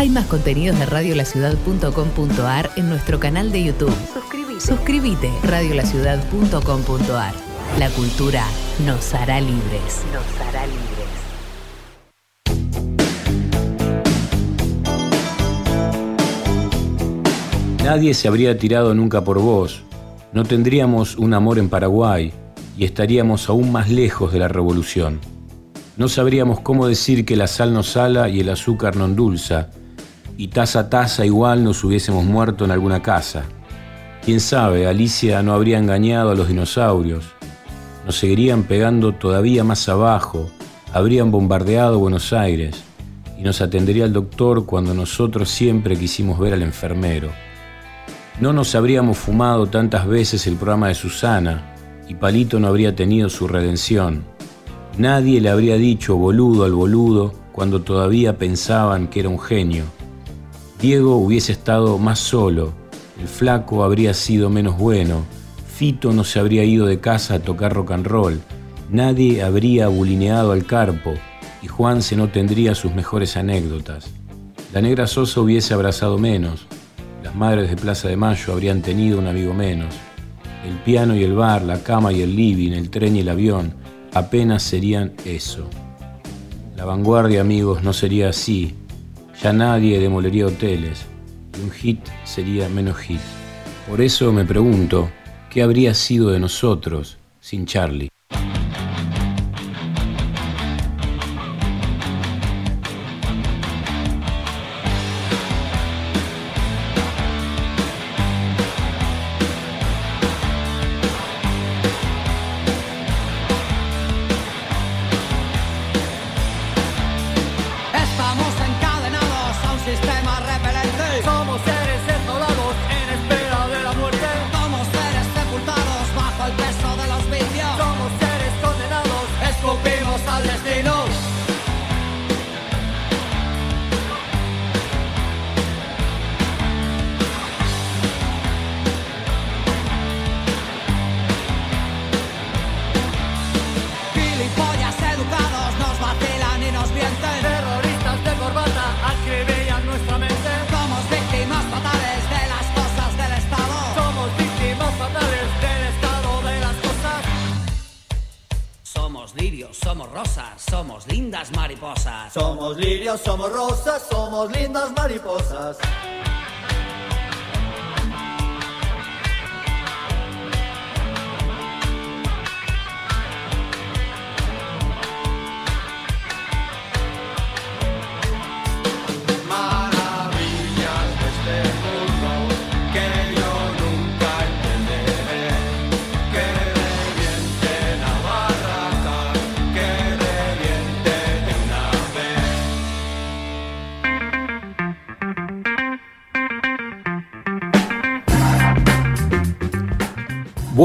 Hay más contenidos de radiolaciudad.com.ar en nuestro canal de YouTube. Suscríbete. Suscríbete, radiolaciudad.com.ar. La cultura nos hará libres. Nos hará libres. Nadie se habría tirado nunca por vos. No tendríamos un amor en Paraguay y estaríamos aún más lejos de la revolución. No sabríamos cómo decir que la sal no sala y el azúcar no endulza, y taza a taza igual nos hubiésemos muerto en alguna casa. Quién sabe, Alicia no habría engañado a los dinosaurios. Nos seguirían pegando todavía más abajo, habrían bombardeado Buenos Aires, y nos atendería el doctor cuando nosotros siempre quisimos ver al enfermero. No nos habríamos fumado tantas veces el programa de Susana y Palito no habría tenido su redención. Nadie le habría dicho boludo al boludo cuando todavía pensaban que era un genio. Diego hubiese estado más solo, el flaco habría sido menos bueno, Fito no se habría ido de casa a tocar rock and roll, nadie habría bulineado al carpo y Juanse no tendría sus mejores anécdotas. La negra Sosa hubiese abrazado menos, las madres de Plaza de Mayo habrían tenido un amigo menos. El piano y el bar, la cama y el living, el tren y el avión, apenas serían eso. La vanguardia, amigos, no sería así. Ya nadie demolería hoteles y un hit sería menos hit. Por eso me pregunto, ¿qué habría sido de nosotros sin Charlie?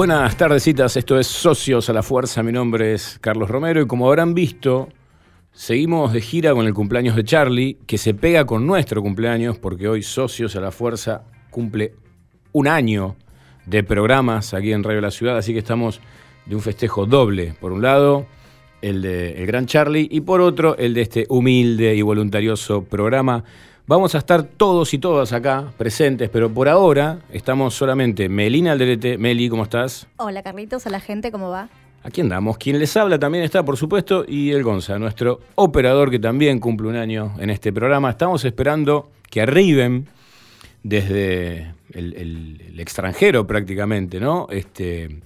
Buenas tardecitas, esto es Socios a la Fuerza, mi nombre es Carlos Romero y como habrán visto, seguimos de gira con el cumpleaños de Charlie, que se pega con nuestro cumpleaños porque hoy Socios a la Fuerza cumple un año de programas aquí en Radio La Ciudad, así que estamos de un festejo doble. Por un lado, el de El Gran Charlie y por otro, el de este humilde y voluntarioso programa Vamos a estar todos y todas acá presentes, pero por ahora estamos solamente Melina Alderete. Meli, ¿cómo estás? Hola Carlitos, hola gente, ¿cómo va? Aquí andamos. Quien les habla también está, por supuesto, y el Gonza, nuestro operador que también cumple un año en este programa. Estamos esperando que arriben desde el, extranjero prácticamente, ¿no? Este,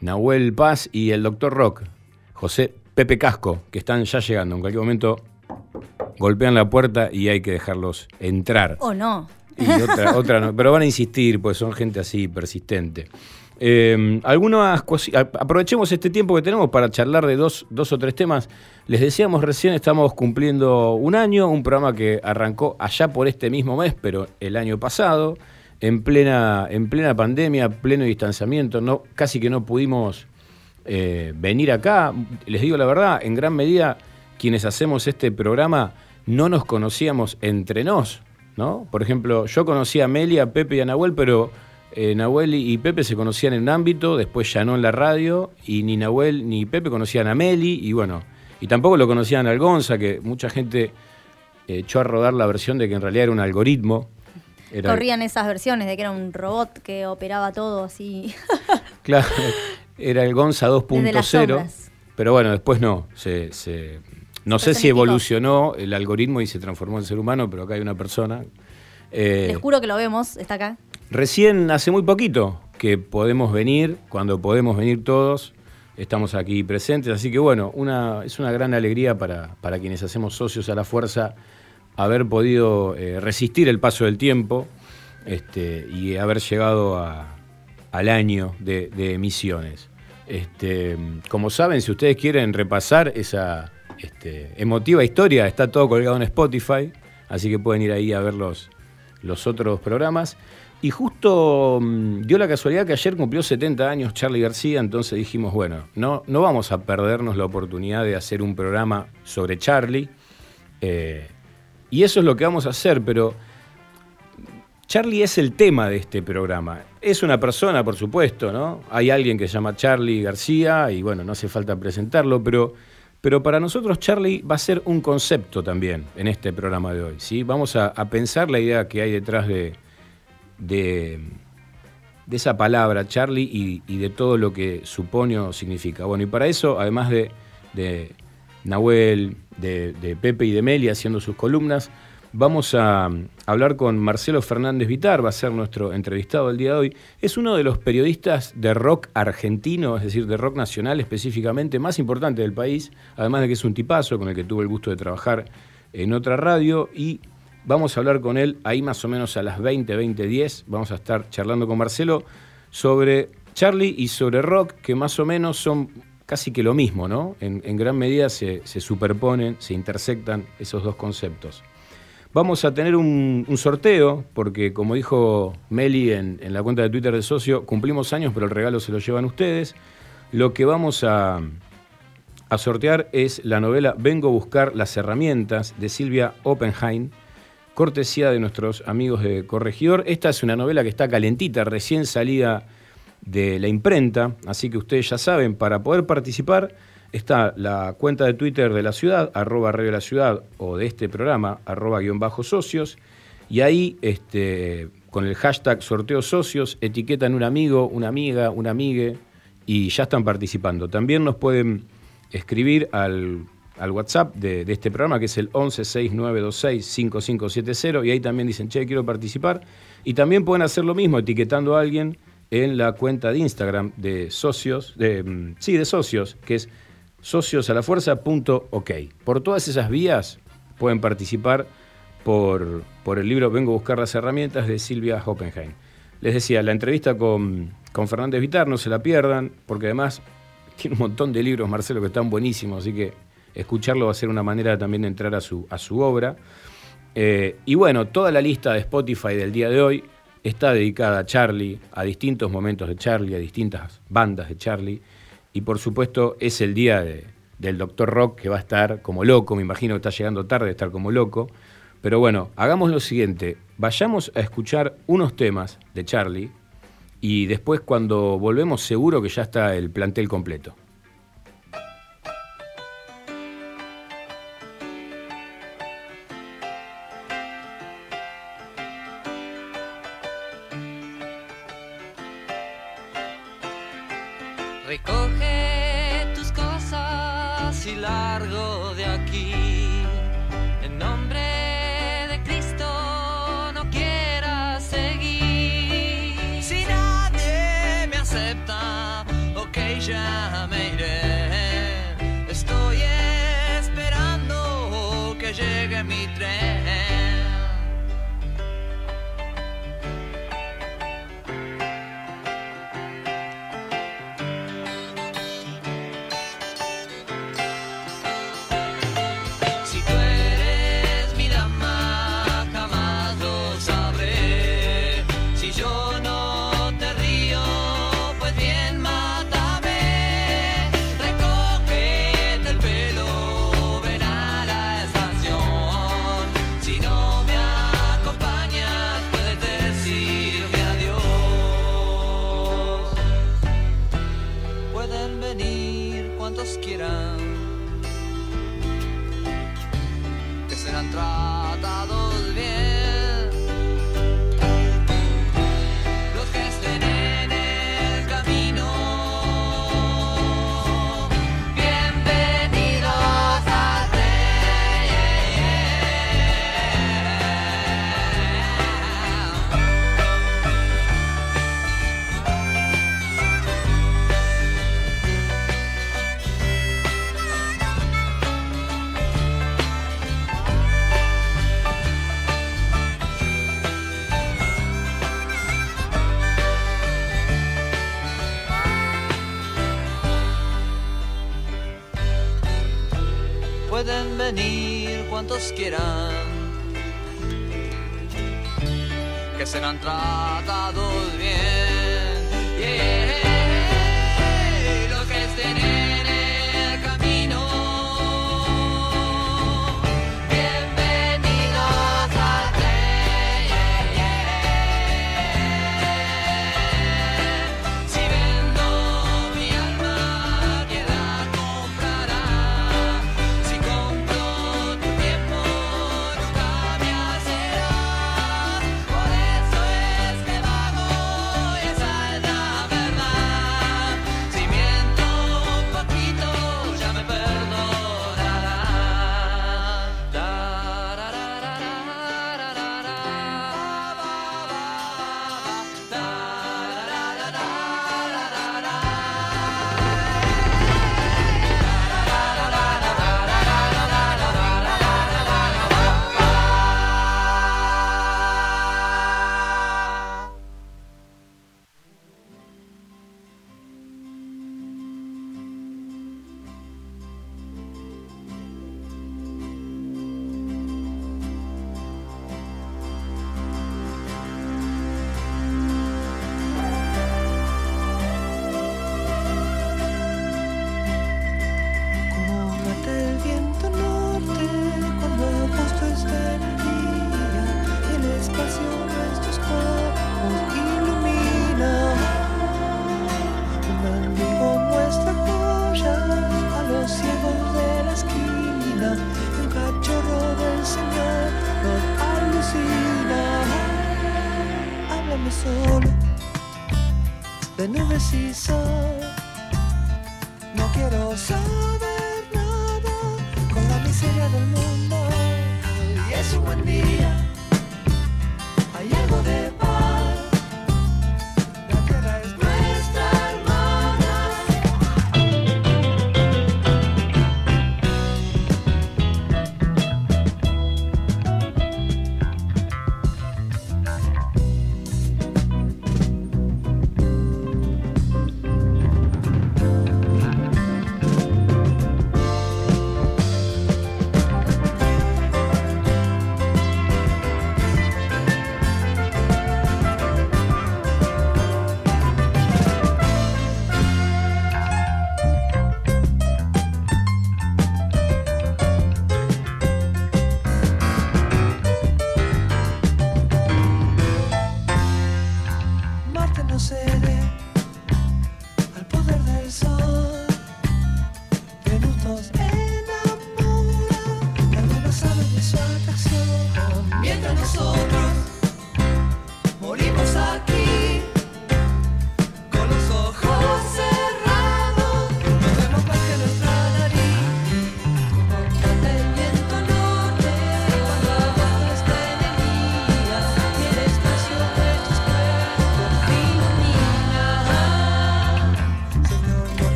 Nahuel Paz y el doctor Rock, José Pepe Casco, que están ya llegando. En cualquier momento golpean la puerta y hay que dejarlos entrar. O no. Y otra, otra no, pero van a insistir, pues son gente así persistente. Eh, algunas aprovechemos este tiempo que tenemos para charlar de dos, dos o tres temas. Les decíamos recién, estamos cumpliendo un año, un programa que arrancó allá por este mismo mes, pero el año pasado, en plena, en plena pandemia, pleno distanciamiento, no, casi que no pudimos eh, venir acá. Les digo la verdad, en gran medida quienes hacemos este programa no nos conocíamos entre nos, ¿no? Por ejemplo, yo conocía a Meli, a Pepe y a Nahuel, pero eh, Nahuel y Pepe se conocían en un ámbito, después ya no en la radio, y ni Nahuel ni Pepe conocían a Meli, y bueno, y tampoco lo conocían al Gonza, que mucha gente echó a rodar la versión de que en realidad era un algoritmo. Corrían esas versiones de que era un robot que operaba todo así. claro, era el Gonza 2.0. Pero bueno, después no. Se, no sé si evolucionó el algoritmo y se transformó en ser humano, pero acá hay una persona. Eh, Les juro que lo vemos, está acá. Recién, hace muy poquito, que podemos venir, cuando podemos venir todos, estamos aquí presentes. Así que bueno, una, es una gran alegría para, para quienes hacemos socios a la fuerza haber podido eh, resistir el paso del tiempo este, y haber llegado al año de, emisiones. Este, como saben, si ustedes quieren repasar esa este, emotiva historia, está todo colgado en Spotify, así que pueden ir ahí a ver los, los otros programas. Y justo mm, dio la casualidad que ayer cumplió 70 años Charlie García, entonces dijimos, bueno, no, no vamos a perdernos la oportunidad de hacer un programa sobre Charlie. Eh, y eso es lo que vamos a hacer, pero Charlie es el tema de este programa. Es una persona, por supuesto, ¿no? Hay alguien que se llama Charlie García y bueno, no hace falta presentarlo, pero, pero para nosotros Charlie va a ser un concepto también en este programa de hoy, ¿sí? Vamos a, pensar la idea que hay detrás de, de, esa palabra Charlie y, de todo lo que supone o significa. Bueno, y para eso, además de, de Nahuel, de, Pepe y de Meli haciendo sus columnas. Vamos a hablar con Marcelo Fernández Vitar, va a ser nuestro entrevistado el día de hoy. Es uno de los periodistas de rock argentino, es decir, de rock nacional específicamente, más importante del país, además de que es un tipazo con el que tuve el gusto de trabajar en otra radio y vamos a hablar con él ahí más o menos a las 20, 20, 10. Vamos a estar charlando con Marcelo sobre Charlie y sobre rock, que más o menos son casi que lo mismo, ¿no? En, gran medida se, superponen, se intersectan esos dos conceptos. Vamos a tener un, sorteo, porque como dijo Meli en, la cuenta de Twitter de socio, cumplimos años, pero el regalo se lo llevan ustedes. Lo que vamos a, a sortear es la novela Vengo a buscar las herramientas de Silvia Oppenheim, cortesía de nuestros amigos de Corregidor. Esta es una novela que está calentita, recién salida de la imprenta, así que ustedes ya saben, para poder participar está la cuenta de Twitter de la ciudad, arroba radio la ciudad, o de este programa, arroba guion bajo socios, y ahí este, con el hashtag sorteo socios etiquetan un amigo, una amiga, una amigue, y ya están participando. También nos pueden escribir al, WhatsApp de, de, este programa, que es el 1169265570, y ahí también dicen, che, quiero participar. Y también pueden hacer lo mismo, etiquetando a alguien en la cuenta de Instagram de socios, de, mm, sí, de socios, que es sociosalafuerza.ok. Por todas esas vías pueden participar por, por, el libro Vengo a buscar las herramientas de Silvia Hoppenheim. Les decía, la entrevista con, con Fernández Vitar, no se la pierdan, porque además tiene un montón de libros, Marcelo, que están buenísimos, así que escucharlo va a ser una manera también de entrar a su, a su obra. Eh, y bueno, toda la lista de Spotify del día de hoy está dedicada a Charlie, a distintos momentos de Charlie, a distintas bandas de Charlie. Y por supuesto es el día del Doctor Rock que va a estar como loco, me imagino que está llegando tarde de estar como loco. Pero bueno, hagamos lo siguiente, vayamos a escuchar unos temas de Charlie y después cuando volvemos seguro que ya está el plantel completo.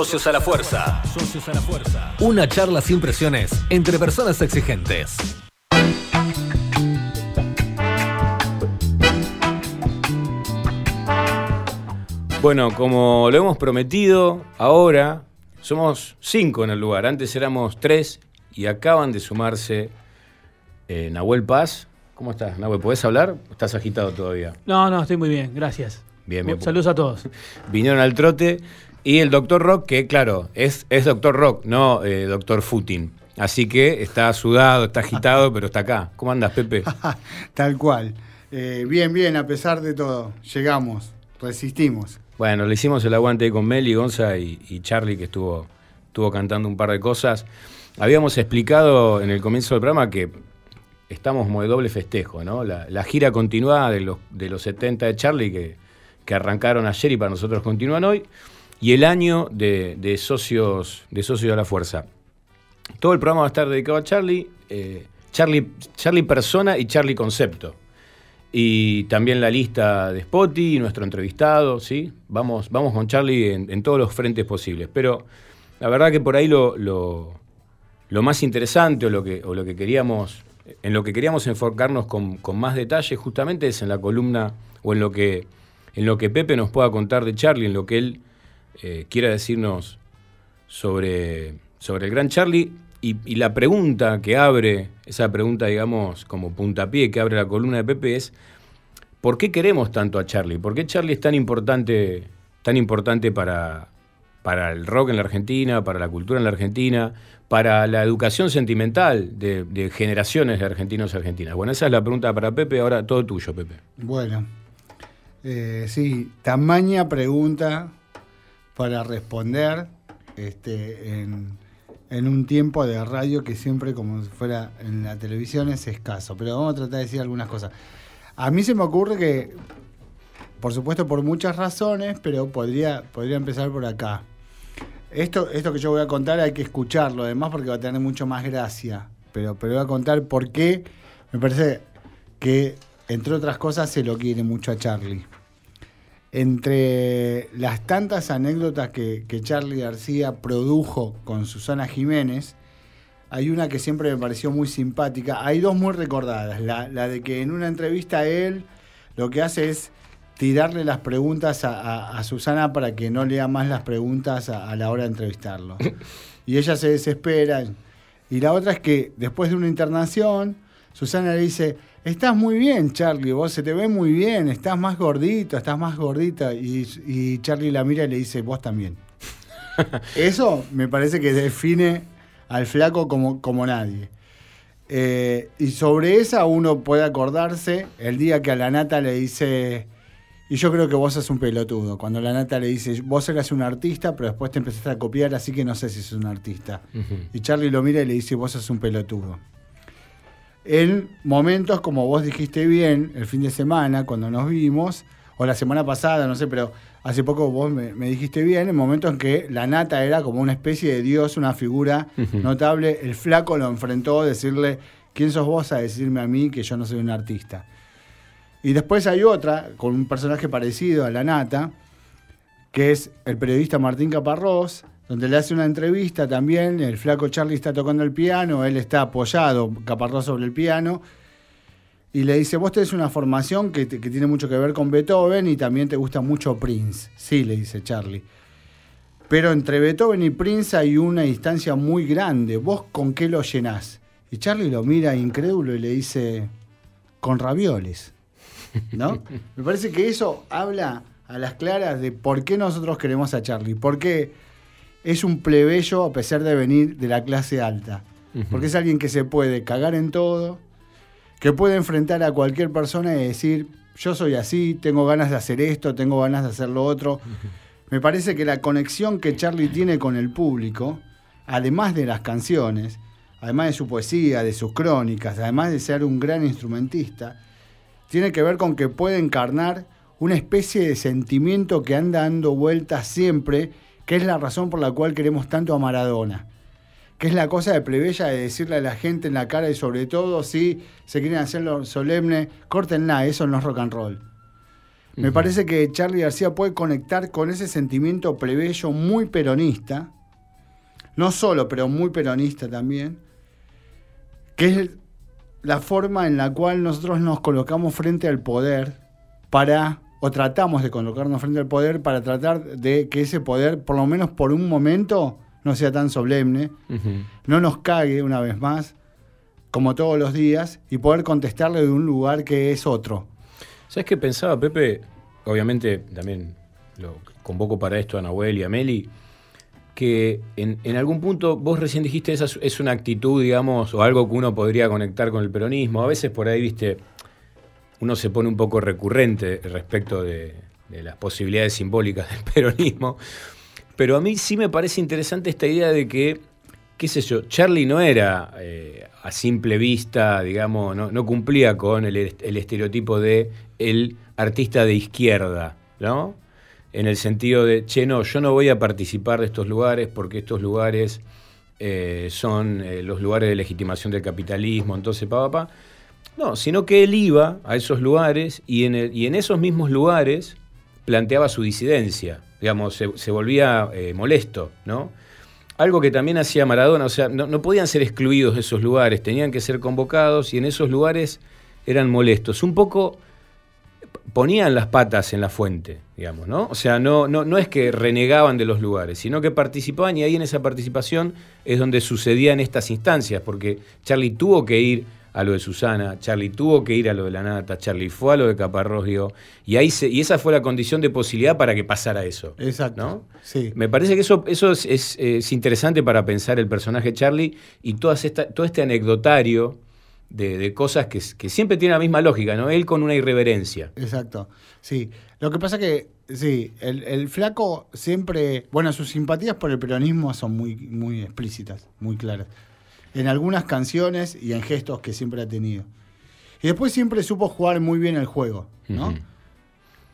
Socios a la fuerza. Socios a la fuerza. Una charla sin presiones entre personas exigentes. Bueno, como lo hemos prometido, ahora somos cinco en el lugar. Antes éramos tres y acaban de sumarse eh, Nahuel Paz. ¿Cómo estás, Nahuel? ¿Podés hablar? ¿Estás agitado todavía? No, no, estoy muy bien, gracias. Bien, bien. Saludos a todos. Vinieron al trote. Y el doctor Rock, que claro, es, es doctor Rock, no eh, doctor Futin. Así que está sudado, está agitado, pero está acá. ¿Cómo andas, Pepe? Tal cual. Eh, bien, bien, a pesar de todo, llegamos, resistimos. Bueno, le hicimos el aguante ahí con Meli, Gonza y, y Charlie, que estuvo, estuvo cantando un par de cosas. Habíamos explicado en el comienzo del programa que estamos como de doble festejo, ¿no? La, la gira continuada de los, de los 70 de Charlie, que, que arrancaron ayer y para nosotros continúan hoy, y el año de, socios, de socios a la fuerza. Todo el programa va a estar dedicado a Charlie, eh, Charlie, Charlie persona y Charlie concepto. Y también la lista de Spotty, nuestro entrevistado, ¿sí? Vamos, vamos con Charlie en, todos los frentes posibles. Pero la verdad que por ahí lo, lo, más interesante o lo que, lo que queríamos, en lo que queríamos enfocarnos con, con más detalle justamente es en la columna o en lo que, en lo que Pepe nos pueda contar de Charlie, en lo que él eh, quiera decirnos sobre, sobre el gran Charlie. Y, la pregunta que abre, esa pregunta, digamos, como puntapié que abre la columna de Pepe es, ¿por qué queremos tanto a Charlie? ¿Por qué Charlie es tan importante, tan importante para, para el rock en la Argentina, para la cultura en la Argentina, para la educación sentimental de, de generaciones de argentinos y argentinas? Bueno, esa es la pregunta para Pepe, ahora todo tuyo, Pepe. Bueno, eh, sí, tamaña pregunta para responder este, en, un tiempo de radio que siempre, como fuera en la televisión, es escaso. Pero vamos a tratar de decir algunas cosas. A mí se me ocurre que, por supuesto, por muchas razones, pero podría, podría empezar por acá. Esto, esto que yo voy a contar hay que escucharlo, además, porque va a tener mucho más gracia. Pero, pero voy a contar por qué me parece que, entre otras cosas, se lo quiere mucho a Charlie. Entre las tantas anécdotas que, que Charlie García produjo con Susana Jiménez, hay una que siempre me pareció muy simpática. Hay dos muy recordadas. La, la de que en una entrevista él lo que hace es tirarle las preguntas a, a- a Susana para que no lea más las preguntas a, a la hora de entrevistarlo. Y ella se desespera. Y la otra es que después de una internación, Susana le dice, estás muy bien, Charlie, vos se te ve muy bien, estás más gordito, estás más gordita. Y, y Charlie la mira y le dice, vos también. Eso me parece que define al flaco como, como nadie. Eh, y sobre esa uno puede acordarse el día que a la nata le dice, y yo creo que vos sos un pelotudo, cuando la nata le dice, vos eras un artista, pero después te empezaste a copiar, así que no sé si sos un artista. Y Charlie lo mira y le dice, vos sos un pelotudo. En momentos, como vos dijiste bien, el fin de semana, cuando nos vimos, o la semana pasada, no sé, pero hace poco vos me, me dijiste bien, en momentos en que la nata era como una especie de dios, una figura notable, el flaco lo enfrentó a decirle, ¿quién sos vos a decirme a mí que yo no soy un artista? Y después hay otra, con un personaje parecido a la nata, que es el periodista Martín Caparrós, donde le hace una entrevista también, el flaco Charlie está tocando el piano, él está apoyado, Caparrós sobre el piano, y le dice, vos tenés una formación que, te- que tiene mucho que ver con Beethoven y también te gusta mucho Prince. Sí, le dice Charlie. Pero entre Beethoven y Prince hay una distancia muy grande. ¿Vos con qué lo llenás? Y Charlie lo mira incrédulo y le dice, con ravioles. ¿No? Me parece que eso habla a las claras de por qué nosotros queremos a Charlie. Porque es un plebeyo a pesar de venir de la clase alta. Porque es alguien que se puede cagar en todo, que puede enfrentar a cualquier persona y decir, yo soy así, tengo ganas de hacer esto, tengo ganas de hacer lo otro. Me parece que la conexión que Charlie tiene con el público, además de las canciones, además de su poesía, de sus crónicas, además de ser un gran instrumentista, tiene que ver con que puede encarnar una especie de sentimiento que anda dando vueltas siempre, que es la razón por la cual queremos tanto a Maradona. Que es la cosa de plebeya de decirle a la gente en la cara y sobre todo si se quieren hacerlo solemne, córtenla, eso no es rock and roll. Me parece que Charlie García puede conectar con ese sentimiento plebeyo muy peronista, no solo, pero muy peronista también, que es la forma en la cual nosotros nos colocamos frente al poder para, o tratamos de colocarnos frente al poder para tratar de que ese poder, por lo menos por un momento, no sea tan solemne, no nos cague una vez más, como todos los días, y poder contestarle de un lugar que es otro. ¿Sabes qué pensaba, Pepe? Obviamente también lo convoco para esto a Nahuel y a Meli, que en, en algún punto vos recién dijiste esa es- es una actitud, digamos, o algo que uno podría conectar con el peronismo. A veces por ahí, viste, uno se pone un poco recurrente respecto de, las posibilidades simbólicas del peronismo. Pero a mí sí me parece interesante esta idea de que, qué sé yo, Charlie no era eh, a simple vista, digamos, no, cumplía con el, el estereotipo de el artista de izquierda, ¿no? En el sentido de, che, no, yo no voy a participar de estos lugares porque estos lugares eh, son eh, los lugares de legitimación del capitalismo, entonces, pa, pa, pa. No, sino que él iba a esos lugares y en, esos mismos lugares planteaba su disidencia, digamos, se, se volvía eh, molesto, ¿no? Algo que también hacía Maradona, o sea, no, no podían ser excluidos de esos lugares, tenían que ser convocados y en esos lugares eran molestos. Un poco ponían las patas en la fuente, digamos, ¿no? O sea, no, no, no es que renegaban de los lugares, sino que participaban y ahí en esa participación es donde sucedían estas instancias, porque Charlie tuvo que ir a lo de Susana, Charlie tuvo que ir a lo de la nata, Charlie fue a lo de Caparrós, y ahí se, y esa fue la condición de posibilidad para que pasara eso. Exacto. ¿no? Sí. Me parece que eso, eso es, es, es interesante para pensar el personaje Charlie y todas esta, todo este anecdotario de, de cosas que, que siempre tienen la misma lógica, ¿no? Él con una irreverencia. Exacto. Sí. Lo que pasa que, sí, el, el flaco siempre. Bueno, sus simpatías por el peronismo son muy, muy explícitas, muy claras. En algunas canciones y en gestos que siempre ha tenido. Y después siempre supo jugar muy bien el juego, ¿no?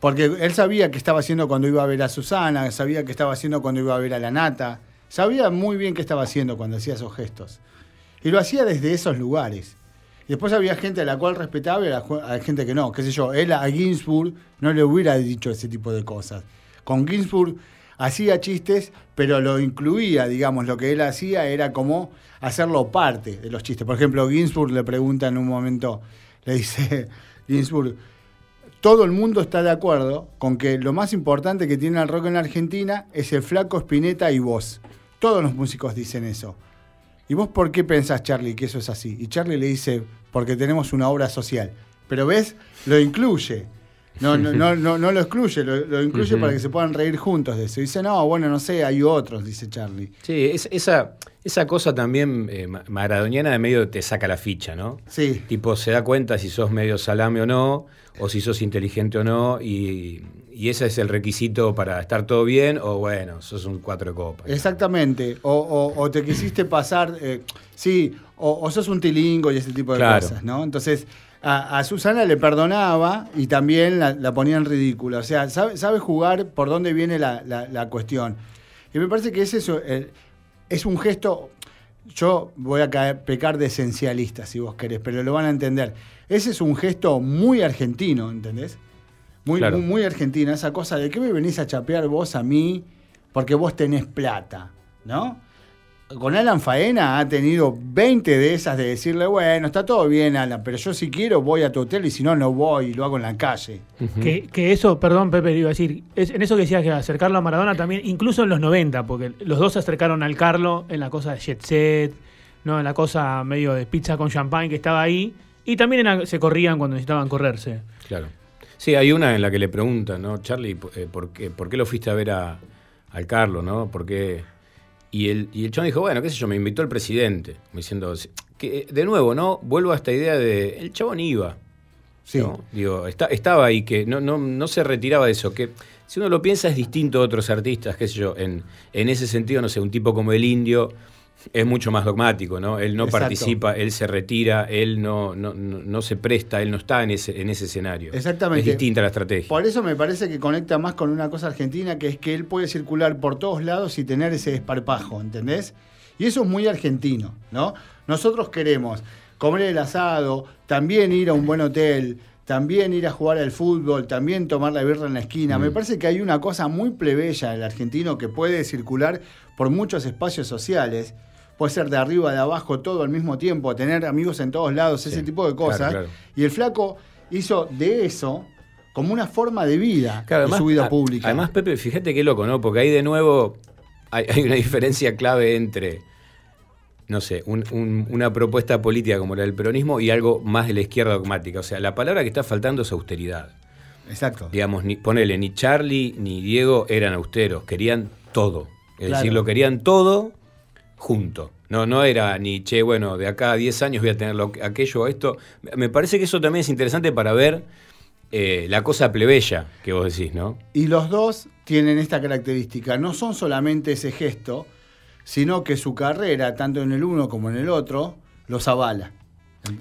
Porque él sabía qué estaba haciendo cuando iba a ver a Susana, sabía qué estaba haciendo cuando iba a ver a la nata, sabía muy bien qué estaba haciendo cuando hacía esos gestos. Y lo hacía desde esos lugares. Y después había gente a la cual respetaba y a, la ju- a gente que no. Qué sé yo, él a Ginsburg no le hubiera dicho ese tipo de cosas. Con Ginsburg hacía chistes, pero lo incluía, digamos, lo que él hacía era como hacerlo parte de los chistes. Por ejemplo, Ginsburg le pregunta en un momento, le dice, Ginsburg, todo el mundo está de acuerdo con que lo más importante que tiene el rock en Argentina es el flaco Spinetta y vos. Todos los músicos dicen eso. ¿Y vos por qué pensás, Charlie, que eso es así? Y Charlie le dice, porque tenemos una obra social. Pero ves, lo incluye. No, no, no, no, no lo excluye, lo, lo incluye para que se puedan reír juntos de eso. Dice, no, bueno, no sé, hay otros, dice Charlie. Sí, es- esa, esa cosa también eh, ma- maradoniana de medio te saca la ficha, ¿no? Sí, Tipo, se da cuenta si sos medio salame o no, o si sos inteligente o no, y, y ese es el requisito para estar todo bien, o bueno, sos un cuatro de copa. exactamente. O, o- o te quisiste pasar, eh, sí, o, o sos un tilingo y ese tipo de Claro. cosas, ¿no? Entonces, a, a Susana le perdonaba y también la, la ponía en ridículo. O sea, sabe, sabe jugar por dónde viene la, la- la cuestión. Y me parece que es eso, el- es un gesto, yo voy a caer- pecar de esencialista, si vos querés, pero lo van a entender. Ese es un gesto muy argentino, ¿entendés? Muy, Claro. muy, muy argentina, esa cosa de que me venís a chapear vos a mí porque vos tenés plata, ¿no? Con Alan Faena ha tenido 20 de esas de decirle, bueno, está todo bien, Alan, pero yo si quiero voy a tu hotel y si no, no voy y lo hago en la calle. Que, que eso, perdón, Pepe, iba a decir, es, en eso que decías que acercarlo a Maradona también, incluso en los 90, porque los dos se acercaron al Carlo en la cosa de Jet Set, ¿no? en la cosa medio de pizza con champagne que estaba ahí, y también en la- se corrían cuando necesitaban correrse. Claro. Sí, hay una en la que le preguntan, ¿no? Charlie, eh, ¿por, qué, ¿por qué lo fuiste a ver a, al Carlos, ¿no? ¿Por qué? Y el, y el chabón dijo, bueno, qué sé yo, me invitó el presidente. Diciendo, que, eh, de nuevo, ¿no? Vuelvo a esta idea de, el chabón iba. Sí. ¿no? Digo, está- estaba ahí, que no, no, no se retiraba de eso. Que si uno lo piensa, es distinto a otros artistas, qué sé yo. En, en ese sentido, no sé, un tipo como el indio es mucho más dogmático, ¿no? Él no Exacto. participa, él se retira, él no, no, no, se presta, él no está en ese, en ese escenario. Exactamente. Es distinta la estrategia. Por eso me parece que conecta más con una cosa argentina, que es que él puede circular por todos lados y tener ese desparpajo, ¿entendés? Y eso es muy argentino, ¿no? Nosotros queremos comer el asado, también ir a un buen hotel, también ir a jugar al fútbol, también tomar la birra en la esquina. Mm. Me parece que hay una cosa muy plebeya del argentino que puede circular por muchos espacios sociales. Puede ser de arriba, de abajo, todo al mismo tiempo, tener amigos en todos lados, Sí, ese tipo de cosas. claro. Y el flaco hizo de eso como una forma de vida Claro, de su vida pública. Además, Pepe, fíjate qué loco, ¿no? Porque ahí de nuevo hay, hay una diferencia clave entre, no sé, un- un- una propuesta política como la del peronismo y algo más de la izquierda dogmática. O sea, la palabra que está faltando es austeridad. Exacto. Digamos, ni, ponele, ni Charlie ni Diego eran austeros, querían todo. Es Claro. decir, lo querían todo junto. No, no era ni, che, bueno, de acá a 10 años voy a tener lo, que- aquello o esto. Me parece que eso también es interesante para ver eh, la cosa plebeya que vos decís, ¿no? Y los dos tienen esta característica. No son solamente ese gesto, sino que su carrera, tanto en el uno como en el otro, los avala.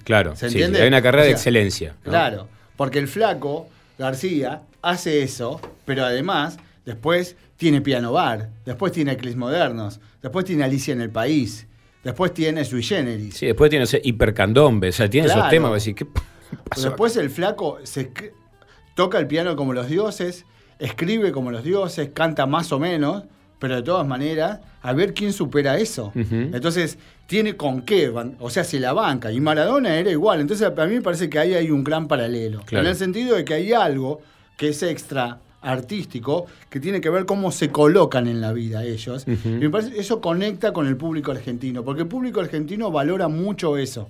Claro, ¿Se sí, entiende? hay una carrera O de excelencia. ¿no? Claro, porque el flaco García hace eso, pero además después tiene piano bar, después tiene Eclis Modernos, después tiene Alicia en el País, Después tiene Sui Generis. Sí, después tiene hipercandombe, o sea, tiene esos Claro. temas, vos decís, ¿qué pasó? Después el flaco se toca el piano como los dioses, escribe como los dioses, canta más o menos, pero de todas maneras, a ver quién supera eso. Entonces, tiene con qué, o sea, se la banca. Y Maradona era igual. Entonces, a mí me parece que ahí hay un gran paralelo. Claro. En el sentido de que hay algo que es extra artístico, que tiene que ver cómo se colocan en la vida ellos. Ujú. Y me parece eso conecta con el público argentino, porque el público argentino valora mucho eso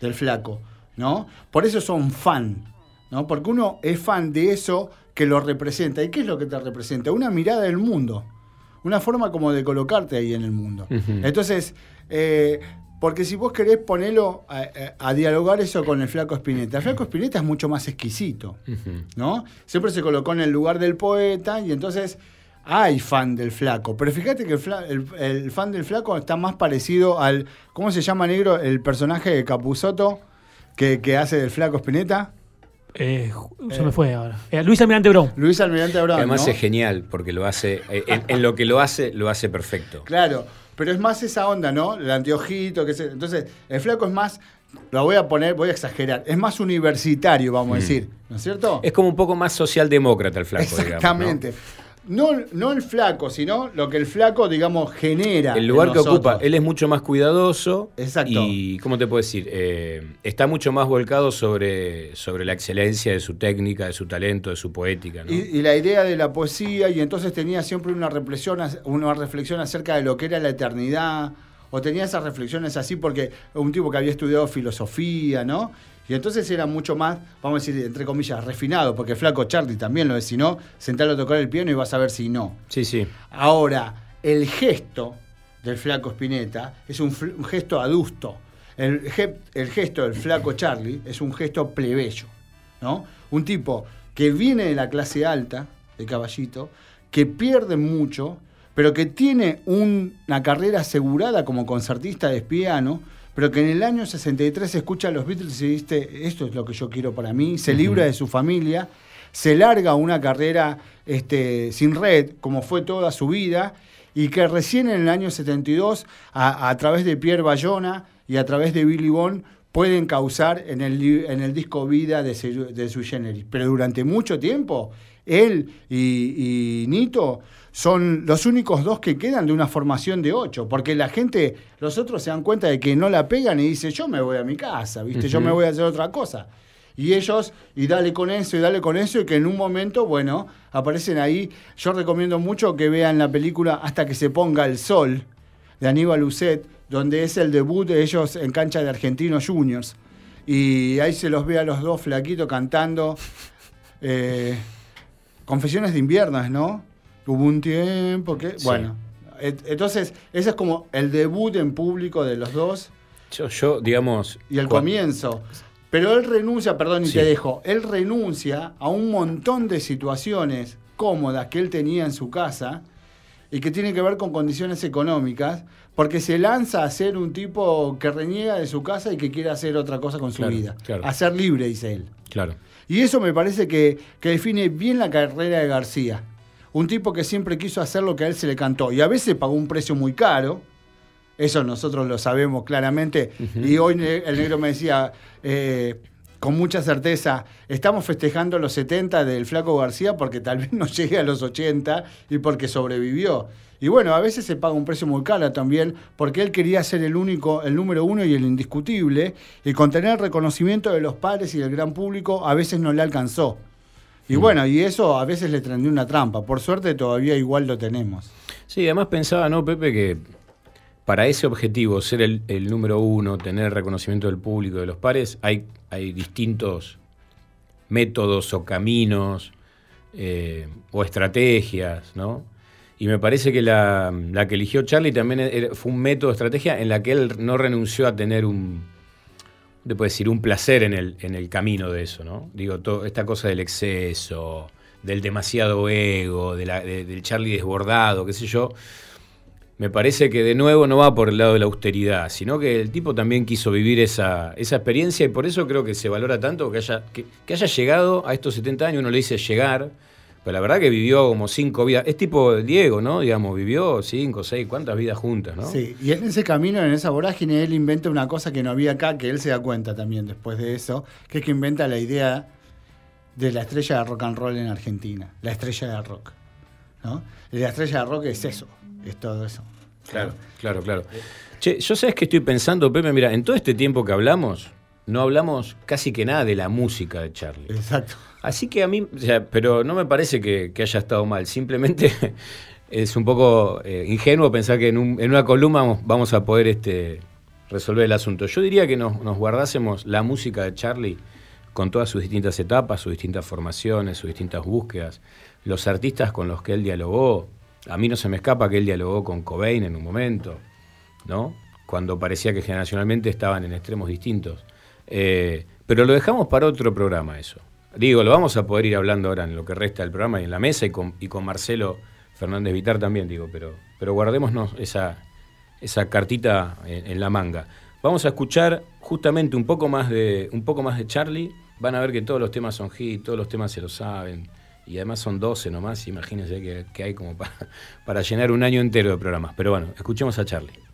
del flaco, ¿no? Por eso son fan, ¿no? Porque uno es fan de eso que lo representa. ¿Y qué es lo que te representa? Una mirada del mundo, una forma como de colocarte ahí en el mundo. Entonces, eh, porque si vos querés ponerlo a, a- a dialogar eso con el flaco Spinetta, el flaco Spinetta es mucho más exquisito. ¿no? Siempre se colocó en el lugar del poeta y entonces hay fan del flaco. Pero fíjate que el, fla- el- el fan del flaco está más parecido al. ¿Cómo se llama negro? El personaje de Capuzoto que, que hace del flaco Spinetta. Eh, se me fue ahora. Eh, Luis Almirante Brown. Luis Almirante Brown. Además ¿no? es genial, porque lo hace, eh, en, en lo que lo hace, lo hace perfecto. Claro, pero es más esa onda, ¿no? El anteojito, que se, entonces el flaco es más, lo voy a poner, voy a exagerar, es más universitario, vamos a decir, ¿no es cierto? Es como un poco más socialdemócrata el flaco, digamos, ¿no? ¿No? No, el flaco, sino lo que el flaco, digamos, genera. El lugar que ocupa, él es mucho más cuidadoso. Exacto. Y, ¿cómo te puedo decir? Eh, está mucho más volcado sobre, sobre la excelencia de su técnica, de su talento, de su poética. ¿no? Y, y la idea de la poesía, y entonces tenía siempre una reflexión, una reflexión acerca de lo que era la eternidad, o tenía esas reflexiones así porque un tipo que había estudiado filosofía, ¿no? Y entonces era mucho más, vamos a decir, entre comillas, refinado, porque Flaco Charlie también lo es, si no, sentarlo a tocar el piano y vas a ver si no. Sí, sí. Ahora, el gesto del flaco Spinetta es un, gesto adusto. El, el gesto del flaco Charlie es un gesto plebeyo. ¿no? Un tipo que viene de la clase alta, de caballito, que pierde mucho, pero que tiene un- una carrera asegurada como concertista de piano, pero que en el año 63 escucha a los Beatles y dice, esto es lo que yo quiero para mí, se libra de su familia, se larga una carrera este, sin red, como fue toda su vida, y que recién en el año 72, a, a través de Pierre Bayona y a través de Billy Bond, pueden causar en el, en el disco Vida de, Su- de Generis. Pero durante mucho tiempo, él y, y Nito son los únicos dos que quedan de una formación de ocho, porque la gente, los otros se dan cuenta de que no la pegan y dicen, yo me voy a mi casa, ¿viste? Yo me voy a hacer otra cosa. Y ellos, y dale con eso, y dale con eso, y que en un momento, bueno, aparecen ahí. Yo recomiendo mucho que vean la película Hasta que se ponga el sol, de Aníbal Lucet, donde es el debut de ellos en cancha de Argentinos Juniors. Y ahí se los ve a los dos flaquitos cantando. eh, Confesiones de invierno, ¿no? Hubo un tiempo que. Sí. Bueno. et- Entonces, ese es como el debut en público de los dos Yo, yo, digamos. y el comienzo. Pero él renuncia, perdón, y Sí. te dejo, él renuncia a un montón de situaciones cómodas que él tenía en su casa y que tiene que ver con condiciones económicas, porque se lanza a ser un tipo que reniega de su casa y que quiere hacer otra cosa con su Claro, vida. claro. A ser libre, dice él. Claro. Y eso me parece que, que define bien la carrera de García. Un tipo que siempre quiso hacer lo que a él se le cantó y a veces pagó un precio muy caro. Eso nosotros lo sabemos claramente. Y hoy el negro me decía eh, con mucha certeza, estamos festejando los 70 del flaco García porque tal vez no llegue a los 80 y porque sobrevivió. Y bueno, a veces se paga un precio muy caro también porque él quería ser el único, el número uno y el indiscutible y con tener el reconocimiento de los padres y del gran público a veces no le alcanzó. Y bueno, y eso a veces le trendió una trampa. Por suerte todavía igual lo tenemos. Sí, además pensaba, ¿no, Pepe? Que para ese objetivo, ser el, el número uno, tener el reconocimiento del público, de los pares, hay, hay distintos métodos o caminos eh, o estrategias, ¿no? Y me parece que la, la que eligió Charlie también era- fue un método, estrategia en la que él no renunció a tener un, te puedo decir, un placer en el, en el camino de eso, ¿no? Digo, todo, esta cosa del exceso, del demasiado ego, del Charlie desbordado, qué sé yo. Me parece que de nuevo no va por el lado de la austeridad, sino que el tipo también quiso vivir esa, esa experiencia y por eso creo que se valora tanto que haya, que haya llegado a estos 70 años, uno le dice llegar, Pero la verdad que vivió como cinco vidas. Es tipo Diego, ¿no? Digamos, vivió cinco, seis, cuántas vidas juntas, ¿no? Sí, y en ese camino, en esa vorágine, él inventa una cosa que no había acá, que él se da cuenta también después de eso, que es que inventa la idea de la estrella de rock and roll en Argentina, la estrella del rock. ¿no? Y la estrella del rock es eso, es todo eso. Claro, claro, claro. Che, yo sabes que estoy pensando, Pepe, mira, en todo este tiempo que hablamos, no hablamos casi que nada de la música de Charlie. Exacto. Así que a mí, pero no me parece que, haya estado mal, simplemente es un poco eh, ingenuo pensar que en, un- en una columna vamos, vamos a poder este, resolver el asunto. Yo diría que nos, nos guardásemos la música de Charlie con todas sus distintas etapas, sus distintas formaciones, sus distintas búsquedas, los artistas con los que él dialogó. A mí no se me escapa que él dialogó con Cobain en un momento, ¿no? Cuando parecía que generacionalmente estaban en extremos distintos. Eh, pero lo dejamos para otro programa eso. Digo, lo vamos a poder ir hablando ahora en lo que resta del programa y en la mesa y con, y con Marcelo Fernández Vitar también, digo, pero, pero guardémonos esa, esa cartita en, la manga. Vamos a escuchar justamente un poco más de un poco más de Charlie. Van a ver que todos los temas son hit, todos los temas se lo saben. Y además son 12 nomás, imagínense que, que hay como para, para llenar un año entero de programas. Pero bueno, escuchemos a Charlie.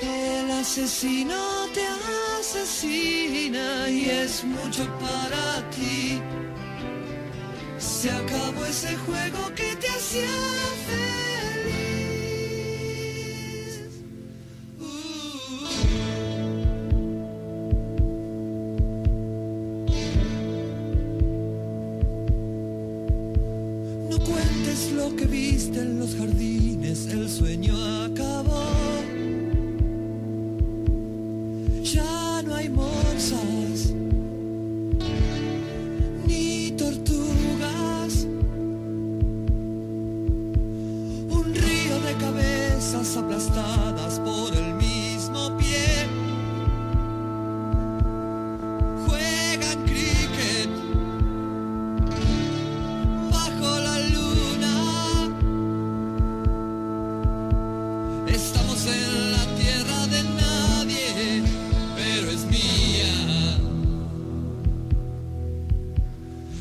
el asesino te asesina y es mucho para ti. Se acabó ese juego que te hacía feliz. Uh. No cuentes lo que viste en los jardines, el sueño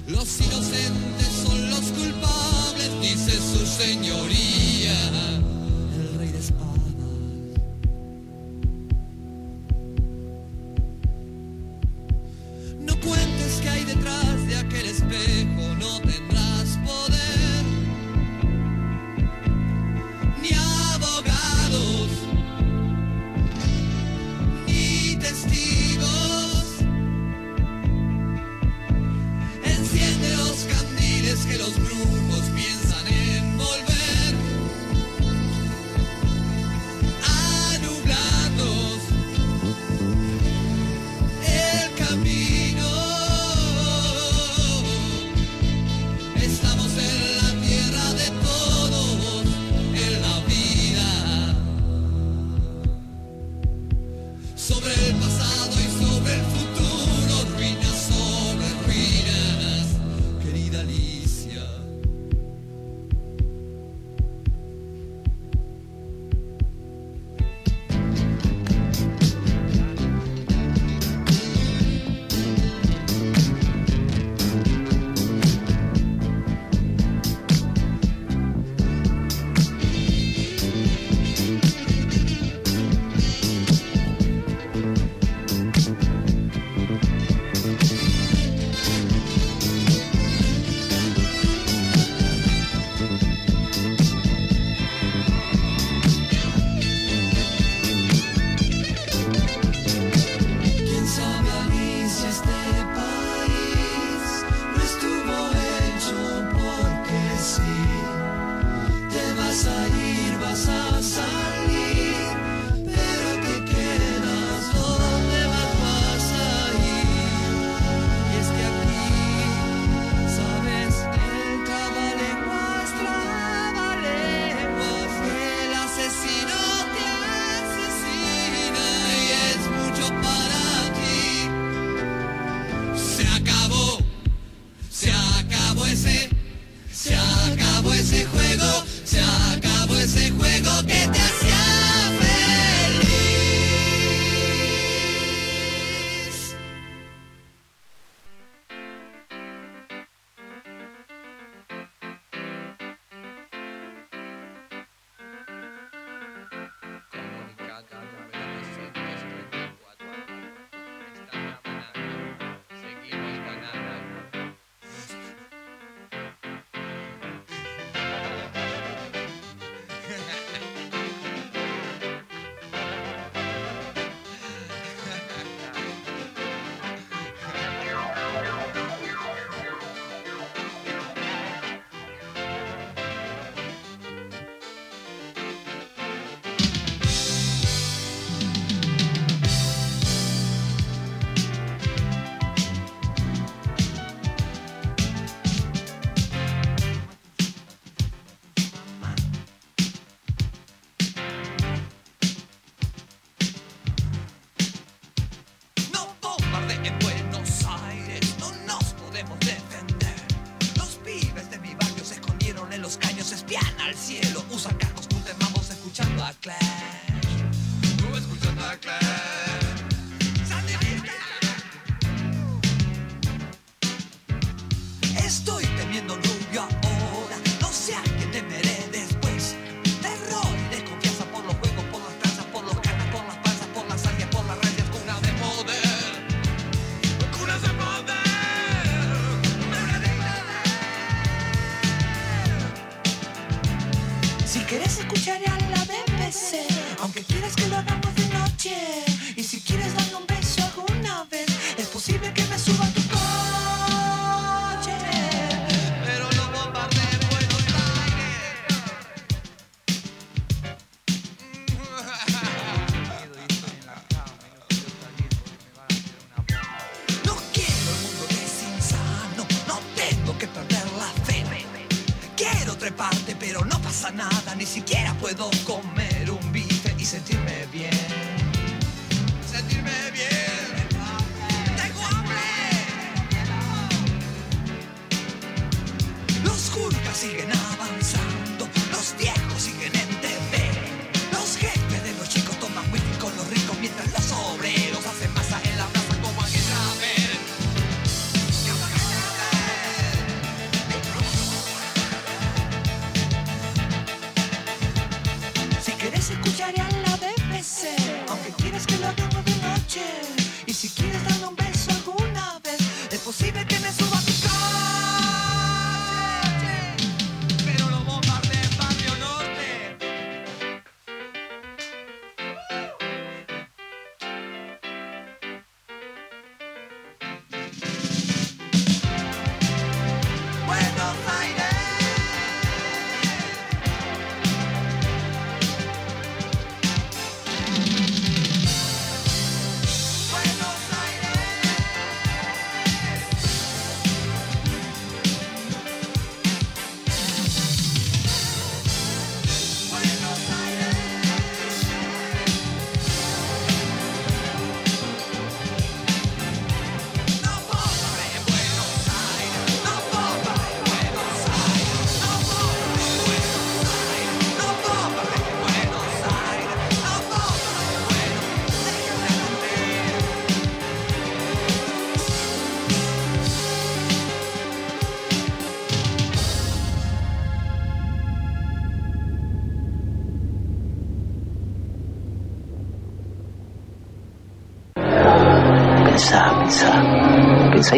Los inocentes son los culpables, dice su señoría,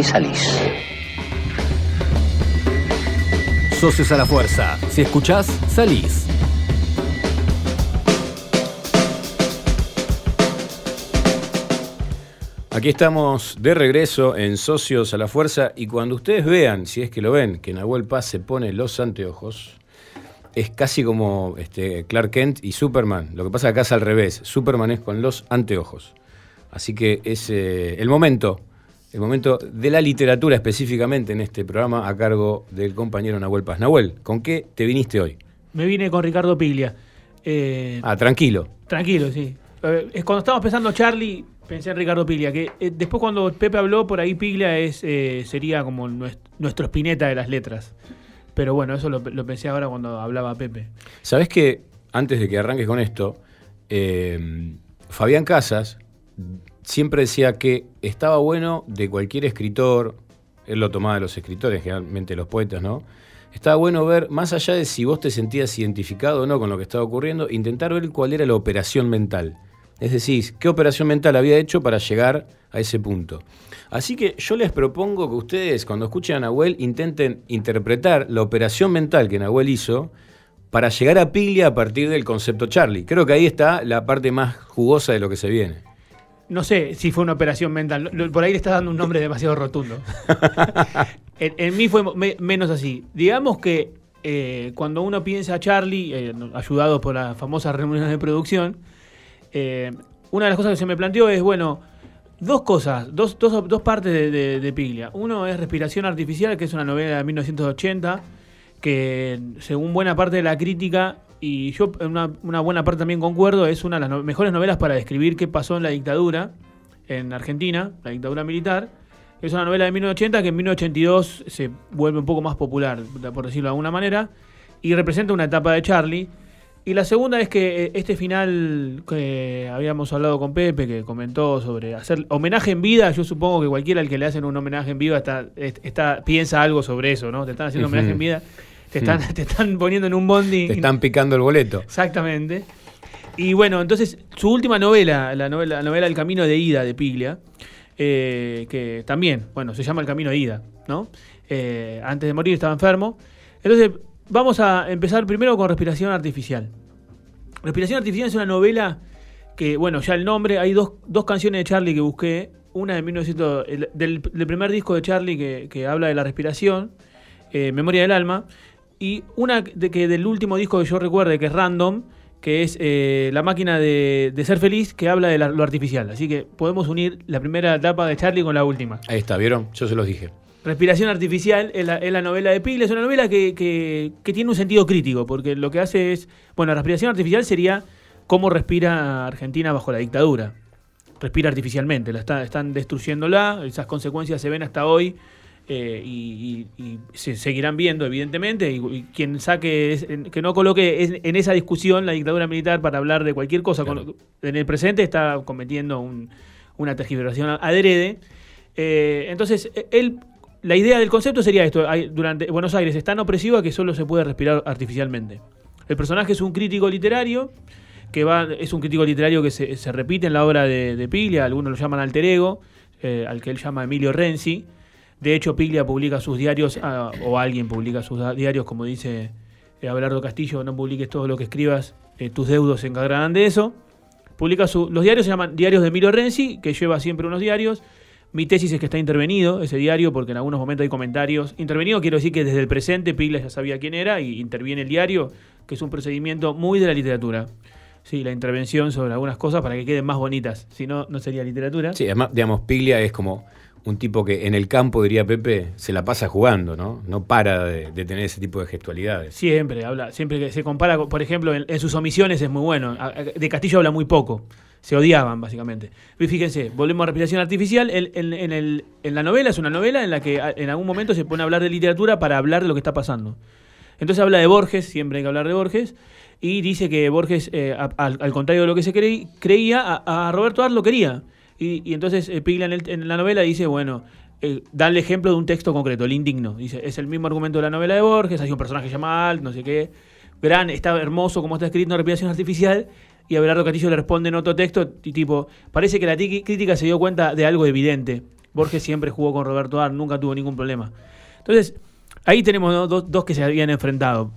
salís. Socios a la fuerza. Si escuchás, salís. Aquí estamos de regreso en Socios a la Fuerza y cuando ustedes vean, si es que lo ven, que Nahuel Paz se pone los anteojos, es casi como este, Clark Kent y Superman. Lo que pasa acá es al revés. Superman es con los anteojos. Así que es eh, el momento, el momento de la literatura específicamente en este programa a cargo del compañero Nahuel Paz. Nahuel, ¿con qué te viniste hoy? Me vine con Ricardo Piglia. Eh, Ah, tranquilo. Tranquilo, sí. Es cuando estábamos pensando Charlie, pensé en Ricardo Piglia, que eh, después cuando Pepe habló, por ahí Piglia es, eh, sería como nues- nuestro espineta de las letras. Pero bueno, eso lo, lo pensé ahora cuando hablaba Pepe. Sabes que antes de que arranques con esto, Fabián Casas siempre decía que estaba bueno de cualquier escritor, él lo tomaba de los escritores, generalmente los poetas, ¿no? Estaba bueno ver, más allá de si vos te sentías identificado o no con lo que estaba ocurriendo, intentar ver cuál era la operación mental. Es decir, qué operación mental había hecho para llegar a ese punto. Así que yo les propongo que ustedes, cuando escuchen a Nahuel, intenten interpretar la operación mental que Nahuel hizo para llegar a Piglia a partir del concepto Charlie. Creo que ahí está la parte más jugosa de lo que se viene. No sé si fue una operación mental. Por ahí le estás dando un nombre demasiado rotundo. en, en mí fue me- menos así. Digamos que eh, cuando uno piensa a Charlie, eh, ayudado por las famosas reuniones de producción, eh, una de las cosas que se me planteó es, bueno, dos cosas, dos, dos, dos partes de, de- de Piglia. Uno es Respiración Artificial, que es una novela de 1980, que según buena parte de la crítica, y yo en una, una buena parte también concuerdo, es una de las no- mejores novelas para describir qué pasó en la dictadura en Argentina, la dictadura militar. Es una novela de 1980 que en 1982 se vuelve un poco más popular, por decirlo de alguna manera, y representa una etapa de Charlie Y la segunda es que eh, este final que habíamos hablado con Pepe, que comentó sobre hacer homenaje en vida, yo supongo que cualquiera al que le hacen un homenaje en vida está, est- está, piensa algo sobre eso, ¿no? Te están haciendo homenaje en vida, te están, te están poniendo en un bondi. Te están picando el boleto. Exactamente. Y bueno, entonces su última novela, la novela, la novela El Camino de Ida de Piglia, eh, que también, bueno, se llama El Camino de Ida, ¿no? Eh, antes de morir estaba enfermo. Entonces, vamos a empezar primero con Respiración Artificial. Respiración Artificial es una novela que, bueno, ya el nombre, hay dos, dos canciones de Charlie que busqué. Una de 1900, el- del, del primer disco de Charlie que, que habla de la respiración, eh, Memoria del Alma, y una de que del último disco que yo recuerde, que es Random, que es eh, La máquina de, de ser feliz, que habla de la- lo artificial. Así que podemos unir la primera etapa de Charlie con la última. Ahí está, ¿vieron? Yo se los dije. Respiración Artificial es la, es la novela de Piglia. Es una novela que, que- que tiene un sentido crítico, porque lo que hace es. Bueno, Respiración Artificial sería cómo respira Argentina bajo la dictadura. Respira artificialmente, la está- están destruyéndola, esas consecuencias se ven hasta hoy eh, y, y- y se seguirán viendo, evidentemente. Y, y quien saque, es- en- que no coloque es- en esa discusión la dictadura militar para hablar de cualquier cosa con- en el presente está cometiendo un- una tergiversación adrede. Eh, entonces, eh, él, la idea del concepto sería esto: hay- durante Buenos Aires es tan opresiva que solo se puede respirar artificialmente. El personaje es un crítico literario que va, es un crítico literario que se, se repite en la obra de, de Piglia, algunos lo llaman alter ego, eh, al que él llama Emilio Renzi. De hecho, Piglia publica sus diarios, ah, o alguien publica sus diarios, como dice eh, Abelardo Castillo, no publiques todo lo que escribas, eh, tus deudos se encargarán de eso. Publica su- los diarios se llaman Diarios de Emilio Renzi, que lleva siempre unos diarios. Mi tesis es que está intervenido ese diario, porque en algunos momentos hay comentarios. Intervenido quiero decir que desde el presente Piglia ya sabía quién era y interviene el diario, que es un procedimiento muy de la literatura. Sí, la intervención sobre algunas cosas para que queden más bonitas. Si no, no sería literatura. Sí, además, digamos, Piglia es como un tipo que en el campo, diría Pepe, se la pasa jugando, ¿no? No para de, tener ese tipo de gestualidades. Siempre habla, siempre que se compara, por ejemplo, en, sus omisiones es muy bueno. De Castillo habla muy poco. Se odiaban, básicamente. Y fíjense, volvemos a respiración artificial. En, en el- en la novela es una novela en la que en algún momento se pone a hablar de literatura para hablar de lo que está pasando. Entonces habla de Borges, siempre hay que hablar de Borges, y dice que Borges, eh, al, contrario de lo que se creí- creía, a, a Roberto Ar lo quería. Y, y entonces eh, en, el- en la novela dice, bueno, eh, el ejemplo de un texto concreto, el indigno. Dice, es el mismo argumento de la novela de Borges, hay un personaje que se llama Alt, no sé qué, gran, está hermoso como está escrito en Respiración Artificial, y Abelardo Castillo le responde en otro texto, y tipo, parece que la ti- crítica se dio cuenta de algo evidente. Borges siempre jugó con Roberto Ar, nunca tuvo ningún problema. Entonces, ahí tenemos dos, dos que se habían enfrentado,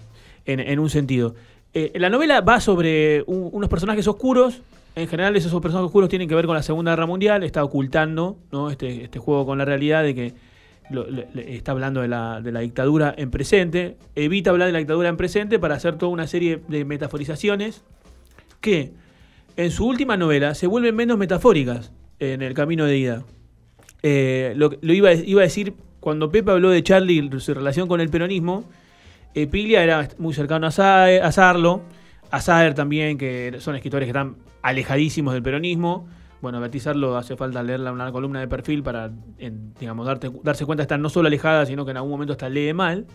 en, en un sentido. Eh, la novela va sobre un- unos personajes oscuros. En general, esos personajes oscuros tienen que ver con la Segunda Guerra Mundial. Está ocultando ¿no? este, este juego con la realidad de que está hablando de la, dictadura en presente. Evita hablar de la dictadura en presente para hacer toda una serie de metaforizaciones que en su última novela se vuelven menos metafóricas en el camino de ida. Eh, lo, iba, a- decir, cuando Pepe habló de Charlie y su relación con el peronismo, Piglia era muy cercano a, Saer, a Sarlo, a también, que son escritores que están alejadísimos del peronismo. Bueno, Sarlo hace falta leerla una columna de perfil para, en, digamos, darte, darse cuenta de estar no solo alejada, sino que en algún momento hasta lee mal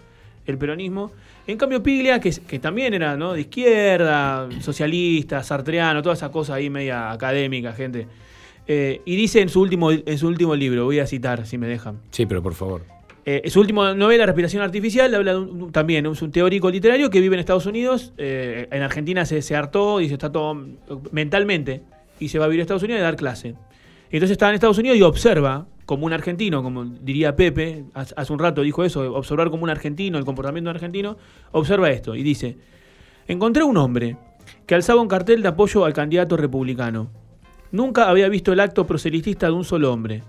el peronismo. En cambio, Piglia, que, que también era de izquierda, socialista, sartreano, toda esa cosa ahí media académica, gente. Eh, y dice en su, último, en su último libro, voy a citar si me dejan. Sí, pero por favor. Eh, su última novela, Respiración Artificial, habla de un- también, es un teórico literario que vive en Estados Unidos. eh, en Argentina se, se hartó, dice, está todo mentalmente, y se va a vivir a Estados Unidos y a dar clase. Entonces está en Estados Unidos y observa, como un argentino, como diría Pepe, hace un rato dijo eso, observar como un argentino, el comportamiento argentino, observa esto y dice, encontré un hombre que alzaba un cartel de apoyo al candidato republicano. Nunca había visto el acto proselitista de un solo hombre.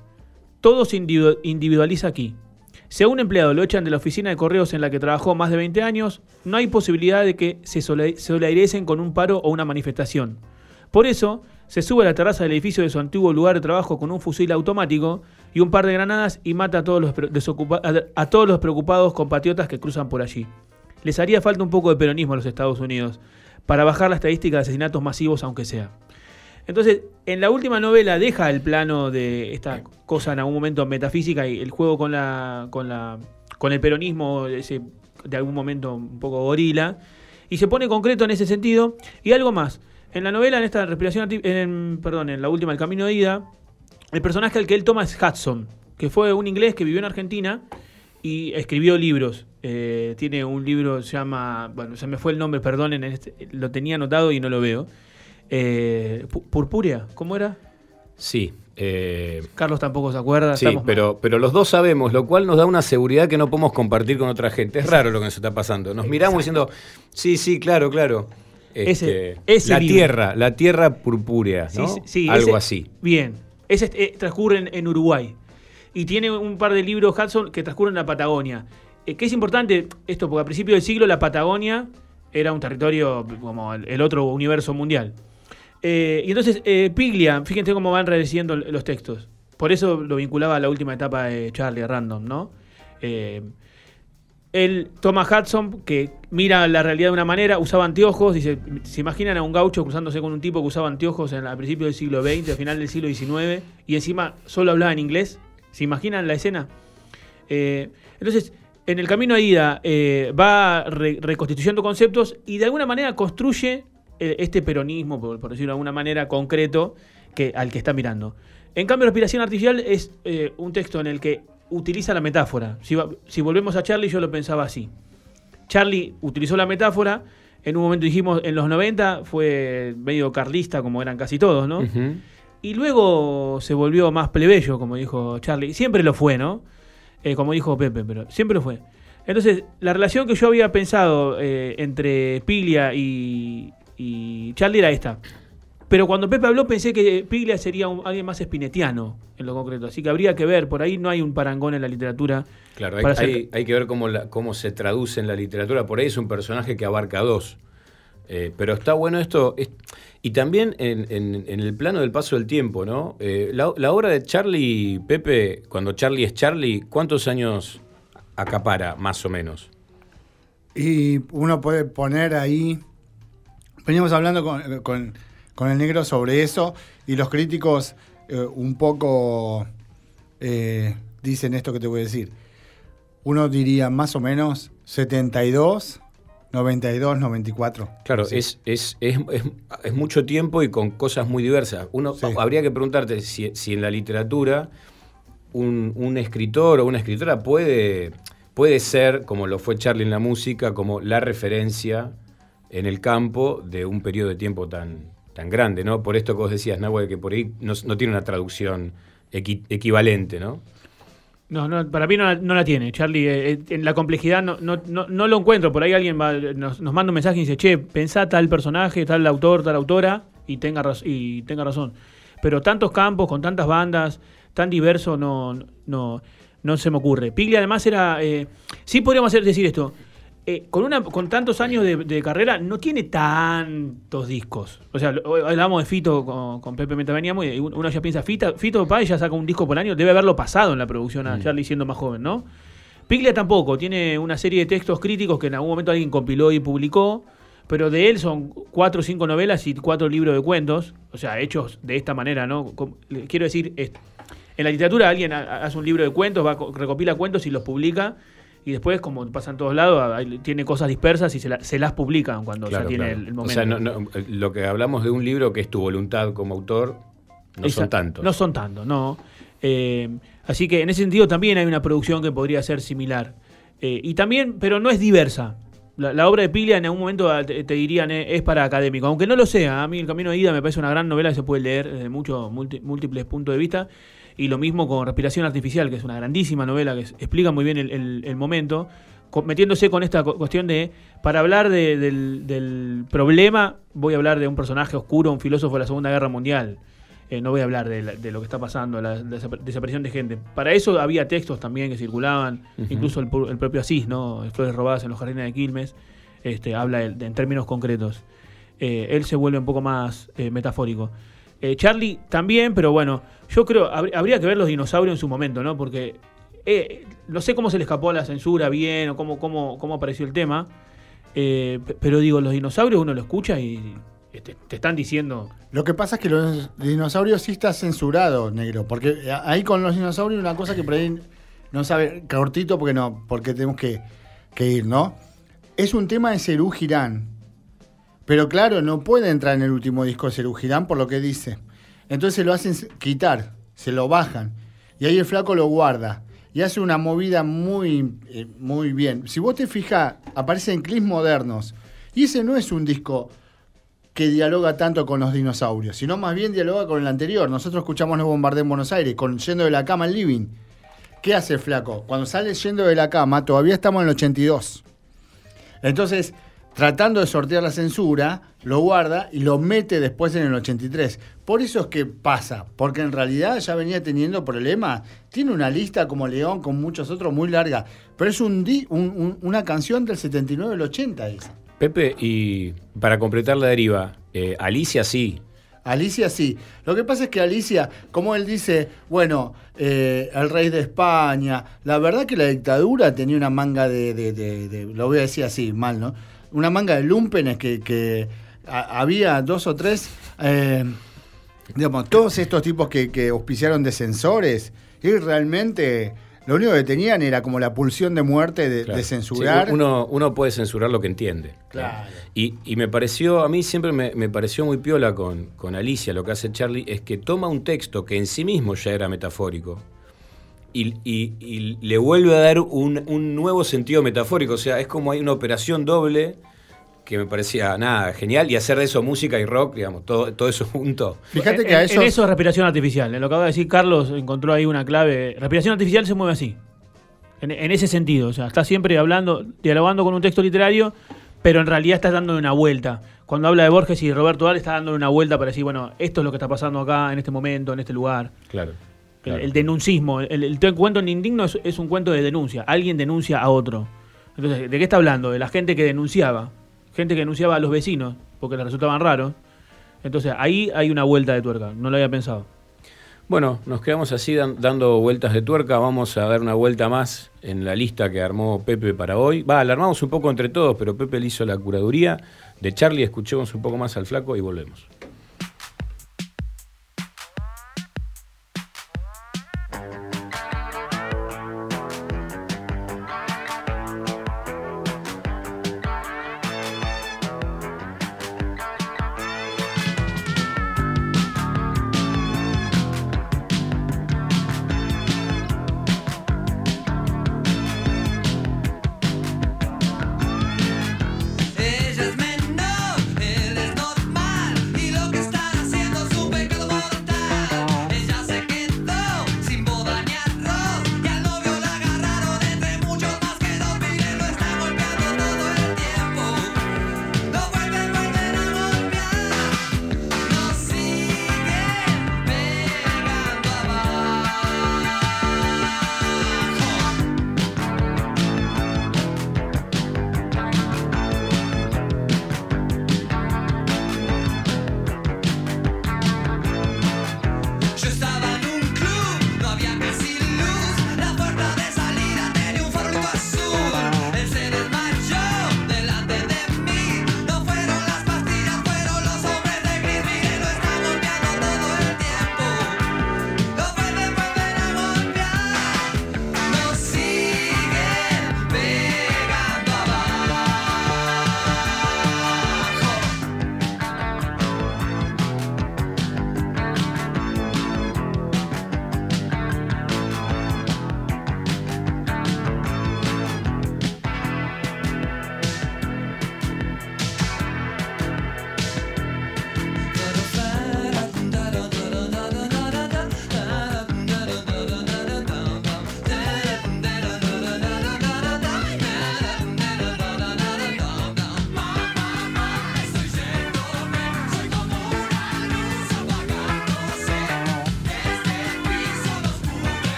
Todo se individu- individualiza aquí. Si a un empleado lo echan de la oficina de correos en la que trabajó más de 20 años, no hay posibilidad de que se soli- solidaricen con un paro o una manifestación. Por eso, se sube a la terraza del edificio de su antiguo lugar de trabajo con un fusil automático y un par de granadas y mata a todos los, a todos los preocupados compatriotas que cruzan por allí. Les haría falta un poco de peronismo a los Estados Unidos para bajar la estadística de asesinatos masivos, aunque sea. Entonces, en la última novela deja el plano de esta cosa en algún momento metafísica y el juego con la con la con el peronismo ese, de algún momento un poco gorila Y se pone concreto en ese sentido. Y algo más. En la novela, en esta respiración, en, perdón, en la última, El Camino de Ida, el personaje al que él toma es Hudson, que fue un inglés que vivió en Argentina y escribió libros. Eh, tiene un libro, se llama, bueno, se me fue el nombre, perdonen, este- lo tenía anotado y no lo veo. Eh, Pu- Purpúrea, ¿cómo era? Sí. eh, Carlos tampoco se acuerda. Sí, mal. pero, pero los dos sabemos, lo cual nos da una seguridad que no podemos compartir con otra gente. Es raro lo que nos está pasando. Nos miramos diciendo, sí, sí, claro, claro. Este, ese la libro. tierra, la tierra purpúrea, ¿no? sí, sí, Algo ese- así. Bien. Ese eh, transcurre en, en Uruguay. Y tiene un par de libros Hudson que transcurren en la Patagonia. Eh, que es importante esto, porque a principios del siglo la Patagonia era un territorio como el, el otro universo mundial. Eh, y entonces, eh, Piglia, fíjense cómo van redeciendo los textos. Por eso lo vinculaba a la última etapa de Charlie Random, ¿no? Eh, él toma a Hudson, que mira la realidad de una manera, usaba anteojos, dice, se imaginan a un gaucho cruzándose con un tipo que usaba anteojos en, a principios del siglo XX, al final del siglo XIX, y encima solo hablaba en inglés. ¿Se imaginan la escena? Eh, entonces, en el camino de ida va re- reconstituyendo conceptos y de alguna manera construye este peronismo, por, por decirlo de alguna manera, concreto que, al que está mirando. En cambio, Respiración Artificial es eh, un texto en el que utiliza la metáfora. Si, si volvemos a Charlie, yo lo pensaba así. Charlie utilizó la metáfora, en un momento dijimos, en los 90 fue medio carlista, como eran casi todos, ¿no? Y luego se volvió más plebeyo, como dijo Charlie. Siempre lo fue, ¿no? Eh, como dijo Pepe, pero siempre lo fue. Entonces, la relación que yo había pensado eh, entre Piglia y, y Charlie era esta. Pero cuando Pepe habló pensé que Piglia sería un- alguien más espinetiano en lo concreto. Así que habría que ver, por ahí no hay un parangón en la literatura. Claro, hay, para hacer- hay- hay que ver cómo, la- cómo se traduce en la literatura. Por ahí es un personaje que abarca dos. Eh, pero está bueno esto. es- y también en, en- en el plano del paso del tiempo, ¿no? Eh, la, la obra de Charlie Pepe, cuando Charlie es Charlie, ¿cuántos años acapara, más o menos? Y uno puede poner ahí. Veníamos hablando con, con- con el negro sobre eso y los críticos eh, un poco eh, dicen esto que te voy a decir. Uno diría más o menos 72, 92, 94. Claro, Sí. es, es, es, es- mucho tiempo y con cosas muy diversas. Uno Sí. habría que preguntarte si, si en la literatura un, un escritor o una escritora puede, puede ser, como lo fue Charlie en la música, como la referencia en el campo de un periodo de tiempo tan, tan grande, ¿no? Por esto que vos decías, Nahuel, que por ahí no, tiene una traducción equi- equivalente, ¿no? No, no, para mí no la, tiene, Charlie. eh, eh, en la complejidad no, no, no, lo encuentro. Por ahí alguien nos, nos manda un mensaje y dice, che, pensá tal personaje, tal autor, tal autora, y tenga, y tenga razón. Pero tantos campos, con tantas bandas, tan diverso, no, no, no se me ocurre. Piglia además era... eh, sí podríamos hacer, decir esto. Eh, con, una, con tantos años de, de carrera, no tiene tantos discos. O sea, hablamos de Fito con, con Pepe Metaveníamos y uno ya piensa, Fita, Fito Páez ya saca un disco por año, debe haberlo pasado en la producción a Charlie siendo más joven, ¿no? Piglia tampoco, tiene una serie de textos críticos que en algún momento alguien compiló y publicó, pero de él son cuatro o cinco novelas y cuatro libros de cuentos, o sea, hechos de esta manera, ¿no? Quiero decir, en la literatura alguien ha- hace un libro de cuentos, va, co- recopila cuentos y los publica, y después, como pasa en todos lados, hay- tiene cosas dispersas y se, la- se las publican cuando ya Claro, tiene claro. el, el O momento. sea, no- no, lo que hablamos de un libro que es tu voluntad como autor, no son tantos. No son tantos, no. Eh, así que en ese sentido también hay una producción que podría ser similar. Eh, y también, pero no es diversa. La, la obra de Piglia en algún momento ah, te, te dirían eh, es para académico, aunque no lo sea. A mí El Camino de Ida me parece una gran novela que se puede leer desde muchos múltiples puntos de vista. Y lo mismo con Respiración Artificial, que es una grandísima novela que explica muy bien el, el- el momento, metiéndose con esta cu- cuestión de, para hablar de- del, del problema, voy a hablar de un personaje oscuro, un filósofo de la Segunda Guerra Mundial. Eh, no voy a hablar de, la- de lo que está pasando, la, desap- desaparición de gente. Para eso había textos también que circulaban, incluso el, el propio Asís, ¿no? Flores robadas en los jardines de Quilmes, este, habla de- de- en términos concretos. Eh, él se vuelve un poco más eh, metafórico. Eh, Charlie también, pero bueno, yo creo, habr- habría que ver los dinosaurios en su momento, ¿no? Porque eh, no sé cómo se le escapó a la censura bien o cómo, cómo, cómo apareció el tema, eh, pe- pero digo, los dinosaurios uno lo escucha y te, te están diciendo... Lo que pasa es que los dinosaurios sí está censurado, negro. Porque ahí con los dinosaurios una cosa que por ahí no sabe, cortito porque no, porque tenemos que, que ir, ¿no? Es un tema de Cerú Girán, Pero claro, no puede entrar en el último disco de Serú Girán por lo que dice. Entonces lo hacen quitar, se lo bajan. Y ahí el flaco lo guarda. Y hace una movida muy, eh, muy bien. Si vos te fijas, aparecen clips modernos. Y ese no es un disco que dialoga tanto con los dinosaurios, sino más bien dialoga con el anterior. Nosotros escuchamos Los Bombardé en Buenos Aires, con Yendo de la Cama al Living. ¿Qué hace el flaco? Cuando sale Yendo de la Cama, todavía estamos en el 82. Entonces, tratando de sortear la censura, lo guarda y lo mete después en el 83. Por eso es que pasa, porque en realidad ya venía teniendo problemas. Tiene una lista como León, con muchos otros, muy larga. Pero es un, di- un- un- una canción del 79 al 80 esa. Pepe, y para completar la deriva, eh, Alicia sí. Alicia sí. Lo que pasa es que Alicia, como él dice, bueno, eh, el rey de España, la verdad que la dictadura tenía una manga de, de- de- de- lo voy a decir así, mal, ¿no? Una manga de lumpenes que, que a- había dos o tres, eh, digamos, todos estos tipos que, que auspiciaron descensores, y realmente lo único que tenían era como la pulsión de muerte de, Claro. de censurar. Sí, uno, uno puede censurar lo que entiende. Claro. Y, y me pareció, a mí siempre me, me pareció muy piola con, con Alicia, lo que hace Charlie, es que toma un texto que en sí mismo ya era metafórico y, y- y le vuelve a dar un, un nuevo sentido metafórico. O sea, es como hay una operación doble que me parecía, nada, genial, y hacer de eso música y rock, digamos, todo, todo eso junto. Fíjate que en, a en esos- eso es respiración artificial. En lo que acaba de decir Carlos, encontró ahí una clave. Respiración artificial se mueve así. En, en ese sentido. O sea, está siempre hablando, dialogando con un texto literario, pero en realidad está dando una vuelta. Cuando habla de Borges y Roberto Dal, está dando una vuelta para decir, bueno, esto es lo que está pasando acá, en este momento, en este lugar. Claro. El, claro. el denuncismo. El, el, el cuento en indigno es, es un cuento de denuncia. Alguien denuncia a otro. Entonces, ¿de qué está hablando? De la gente que denunciaba. Gente que denunciaba a los vecinos porque les resultaban raros. Entonces, ahí hay una vuelta de tuerca. No lo había pensado. Bueno, nos quedamos así dan- dando vueltas de tuerca. Vamos a dar una vuelta más en la lista que armó Pepe para hoy. Va, la armamos un poco entre todos, pero Pepe le hizo la curaduría de Charlie. Escuchemos un poco más al flaco y volvemos.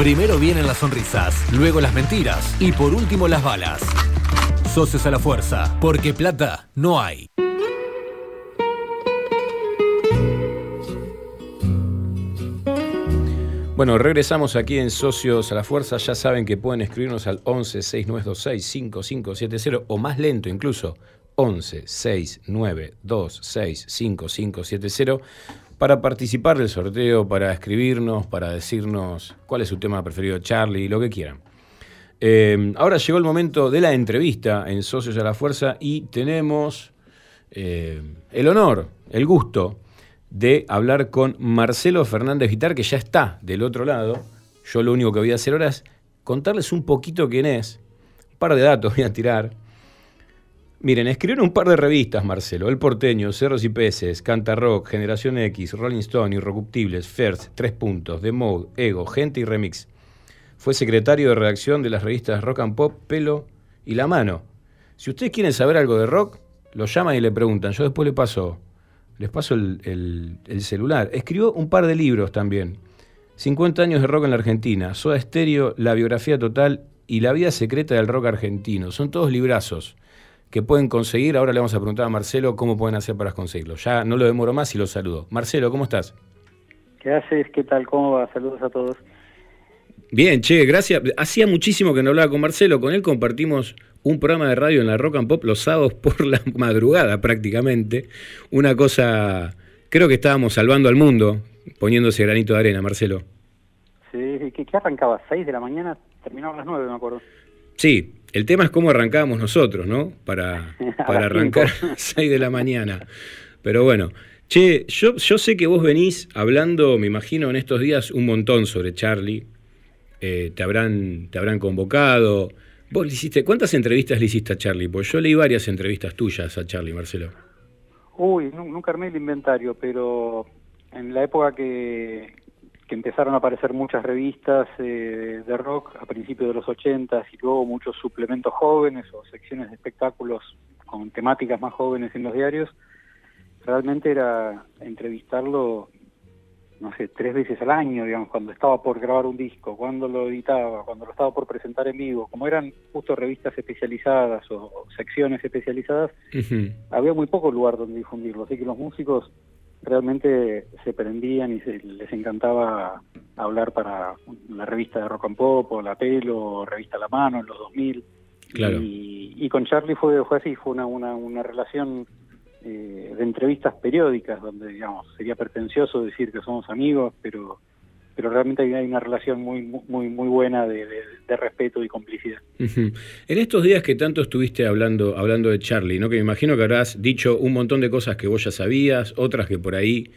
Primero vienen las sonrisas, luego las mentiras y por último las balas. Socios a la fuerza, porque plata no hay. Bueno, regresamos aquí en Socios a la Fuerza. Ya saben que pueden escribirnos al 11 6926 5570 o más lento incluso, 11 6926 5570 para participar del sorteo, para escribirnos, para decirnos cuál es su tema preferido, Charlie, lo que quieran. Eh, ahora llegó el momento de la entrevista en Socios a la Fuerza y tenemos eh, el honor, el gusto de hablar con Marcelo Fernández Vitar, que ya está del otro lado. Yo lo único que voy a hacer ahora es contarles un poquito quién es. Un par de datos voy a tirar. Miren, escribieron un par de revistas, Marcelo. El Porteño, Cerros y Peces, Canta Rock, Generación X, Rolling Stone, Irrecuptibles, First, Tres Puntos, The Mode, Ego, Gente y Remix. Fue secretario de redacción de las revistas Rock and Pop, Pelo y La Mano. Si ustedes quieren saber algo de rock, lo llaman y le preguntan. Yo después le paso les paso el, el- el celular. Escribió un par de libros también. 50 años de rock en la Argentina, Soda Stereo, La biografía total y La vida secreta del rock argentino. Son todos librazos que pueden conseguir. Ahora le vamos a preguntar a Marcelo cómo pueden hacer para conseguirlos. Ya no lo demoro más y lo saludo. Marcelo, ¿cómo estás? ¿Qué haces? ¿Qué tal? ¿Cómo va? Saludos a todos. Bien, che, gracias. Hacía muchísimo que no hablaba con Marcelo. Con él compartimos un programa de radio en la Rock and Pop los sábados por la madrugada prácticamente. Una cosa, creo que estábamos salvando al mundo poniéndose granito de arena, Marcelo. Sí, ¿qué, qué arrancaba? ¿6 de la mañana? Terminaba a las 9, me acuerdo. Sí, el tema es cómo arrancábamos nosotros, ¿no? Para, A para las arrancar a 6 de la mañana. Pero bueno, che, yo, yo sé que vos venís hablando, me imagino, en estos días un montón sobre Charlie. Eh, te, habrán, te habrán convocado. ¿Vos le hiciste, cuántas entrevistas le hiciste a Charlie? Pues yo leí varias entrevistas tuyas a Charlie, Marcelo. Uy, nu- nunca armé el inventario, pero en la época que, que empezaron a aparecer muchas revistas eh, de rock a principios de los 80 y luego muchos suplementos jóvenes o secciones de espectáculos con temáticas más jóvenes en los diarios, realmente era entrevistarlo, no sé, tres veces al año, digamos, cuando estaba por grabar un disco, cuando lo editaba, cuando lo estaba por presentar en vivo, como eran justo revistas especializadas o secciones especializadas, había muy poco lugar donde difundirlo, así que los músicos realmente se prendían y se- les encantaba hablar para la revista de Rock and Pop o La Pelo o Revista La Mano en los 2000. Claro. Y, y con Charlie fue, fue así, fue una, una, una relación eh, de entrevistas periódicas donde, digamos, sería pretencioso decir que somos amigos, pero pero realmente hay una relación muy muy muy buena de, respeto y complicidad. En estos días que tanto estuviste hablando, hablando de Charlie, ¿no? que me imagino que habrás dicho un montón de cosas que vos ya sabías, otras que por ahí,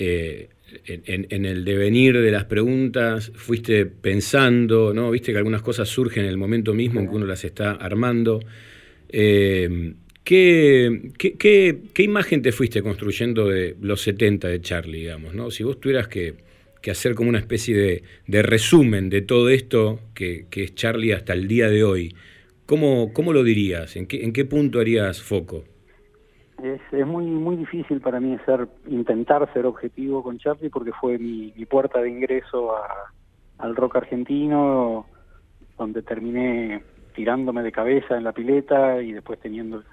eh, en el devenir de las preguntas, fuiste pensando, ¿no? Viste que algunas cosas surgen en el momento mismo en que uno las está armando. Eh, ¿qué, qué, qué- qué imagen te fuiste construyendo de los 70 de Charlie, digamos? ¿no? Si vos tuvieras que, que hacer como una especie de, de resumen de todo esto que, que es Charlie hasta el día de hoy, ¿cómo, cómo lo dirías? ¿En qué, ¿En qué punto harías foco? Es, es muy muy difícil para mí ser intentar ser objetivo con Charlie porque fue mi, mi puerta de ingreso a- al rock argentino, donde terminé tirándome de cabeza en la pileta y después teniendo eh,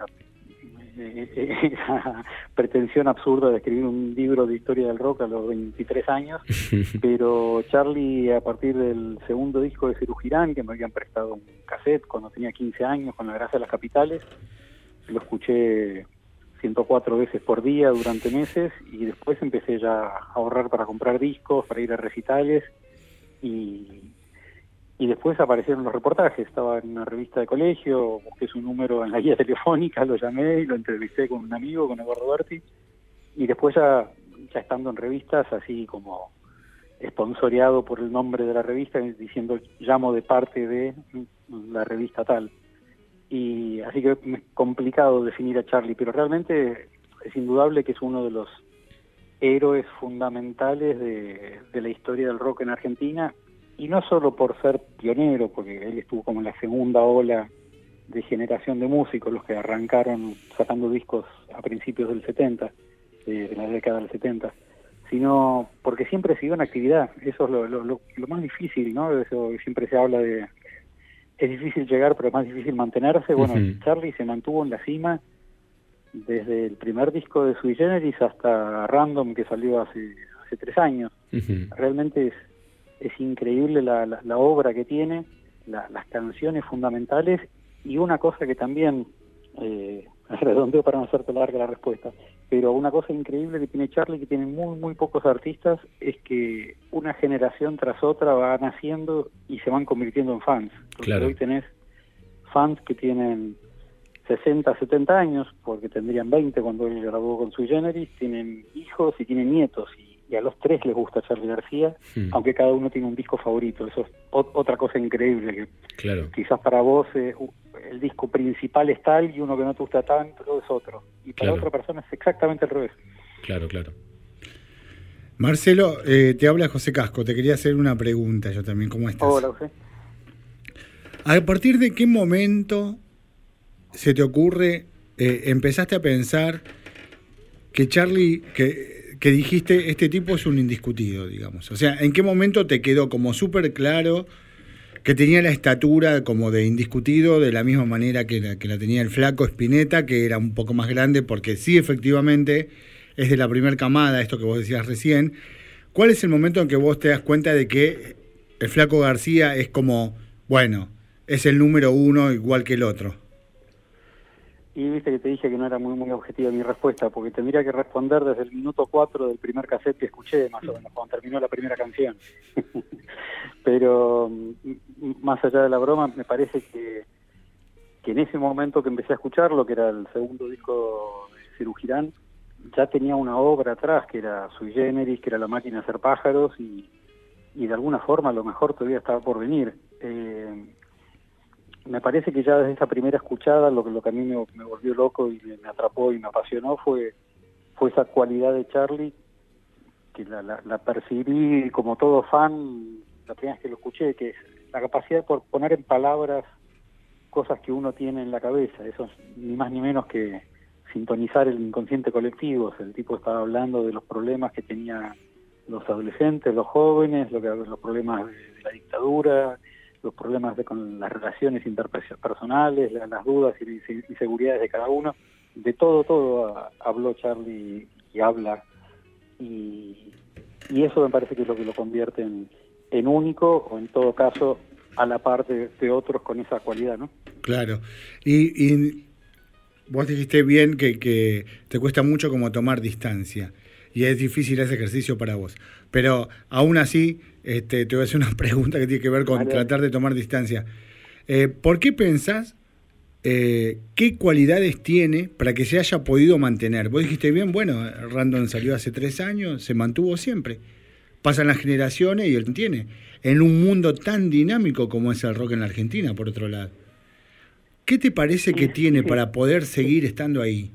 esa pretensión absurda de escribir un libro de historia del rock a los 23 años. Pero Charlie, a partir del segundo disco de Cerú Girán, que me habían prestado un cassette cuando tenía 15 años, con la gracia de las capitales, lo escuché 104 veces por día durante meses y después empecé ya a ahorrar para comprar discos, para ir a recitales y, y después aparecieron los reportajes. Estaba en una revista de colegio, busqué su número en la guía telefónica, lo llamé y lo entrevisté con un amigo, con Eduardo Berti y después ya, estando en revistas así como esponsoreado por el nombre de la revista diciendo llamo de parte de la revista tal y así que es complicado definir a Charlie, pero realmente es indudable que es uno de los héroes fundamentales de la historia del rock en Argentina, y no solo por ser pionero, porque él estuvo como en la segunda ola de generación de músicos, los que arrancaron sacando discos a principios del 70, eh, de la década del 70, sino porque siempre siguió en actividad. Eso es lo, lo, lo, lo más difícil, ¿no? Eso siempre se habla de... Es difícil llegar, pero es más difícil mantenerse. Bueno. Charlie se mantuvo en la cima desde el primer disco de Sui Generis hasta Random, que salió hace, hace tres años. Realmente es, es increíble la, la, la obra que tiene, la- las canciones fundamentales y una cosa que también, eh, redondeo para no hacerte larga la respuesta, pero una cosa increíble que tiene Charlie, que tiene muy, muy pocos artistas, es que una generación tras otra va naciendo y se van convirtiendo en fans. Porque Claro. hoy tenés fans que tienen 60, 70 años, porque tendrían 20 cuando él grabó con Sui Generis, tienen hijos y tienen nietos, y, y a los tres les gusta Charlie García, Mm. aunque cada uno tiene un disco favorito. Eso es ot- otra cosa increíble, que Claro. quizás para vos eh, el disco principal es tal y uno que no te gusta tanto es otro. Y para Claro. otra persona es exactamente al revés. Claro, claro. Marcelo, eh, te habla José Casco. Te quería hacer una pregunta yo también. ¿Cómo estás? Hola, José. ¿A partir de qué momento se te ocurre, eh, empezaste a pensar que Charlie, que, que dijiste, este tipo es un indiscutido, digamos? O sea, ¿en qué momento te quedó como súper claro que tenía la estatura como de indiscutido, de la misma manera que la, que la tenía el flaco Spinetta, que era un poco más grande, porque sí, efectivamente, es de la primer camada, esto que vos decías recién. ¿Cuál es el momento en que vos te das cuenta de que el flaco García es como, bueno, es el número uno igual que el otro? Y viste que te dije que no era muy muy objetiva mi respuesta, porque tendría que responder desde el minuto 4 del primer cassette que escuché, más o menos, cuando terminó la primera canción. Pero mm, m- más allá de la broma, me parece que, que en ese momento que empecé a escucharlo, que era el segundo disco de Cirujirán, ya tenía una obra atrás, que era Sui Generis, que era La máquina de hacer pájaros, y, y de alguna forma a lo mejor todavía estaba por venir. Eh, me parece que ya desde esa primera escuchada lo que, lo que a mí me, volvió loco y me, atrapó y me apasionó fue, fue esa cualidad de Charlie que la, la, la percibí como todo fan la primera vez que lo escuché, que es la capacidad por poner en palabras cosas que uno tiene en la cabeza. Eso es ni más ni menos que sintonizar el inconsciente colectivo. El tipo estaba hablando de los problemas que tenían los adolescentes, los jóvenes, lo que, los problemas de la dictadura, los problemas de, con las relaciones interpersonales, la- las dudas y inseguridades de cada uno. De todo, todo ah, habló Charlie y habla. Y, y eso me parece que es lo que lo convierte en, en único o en todo caso a la par de, de otros con esa cualidad, ¿no? Claro. Y, y vos dijiste bien que, que te cuesta mucho como tomar distancia. Y es difícil ese ejercicio para vos. Pero aún así, este, te voy a hacer una pregunta que tiene que ver con tratar de tomar distancia. Eh, ¿Por qué pensás eh, qué cualidades tiene para que se haya podido mantener? Vos dijiste bien, bueno, Random salió hace tres años, se mantuvo siempre. Pasan las generaciones y él tiene. En un mundo tan dinámico como es el rock en la Argentina, por otro lado. ¿Qué te parece que tiene para poder seguir estando ahí?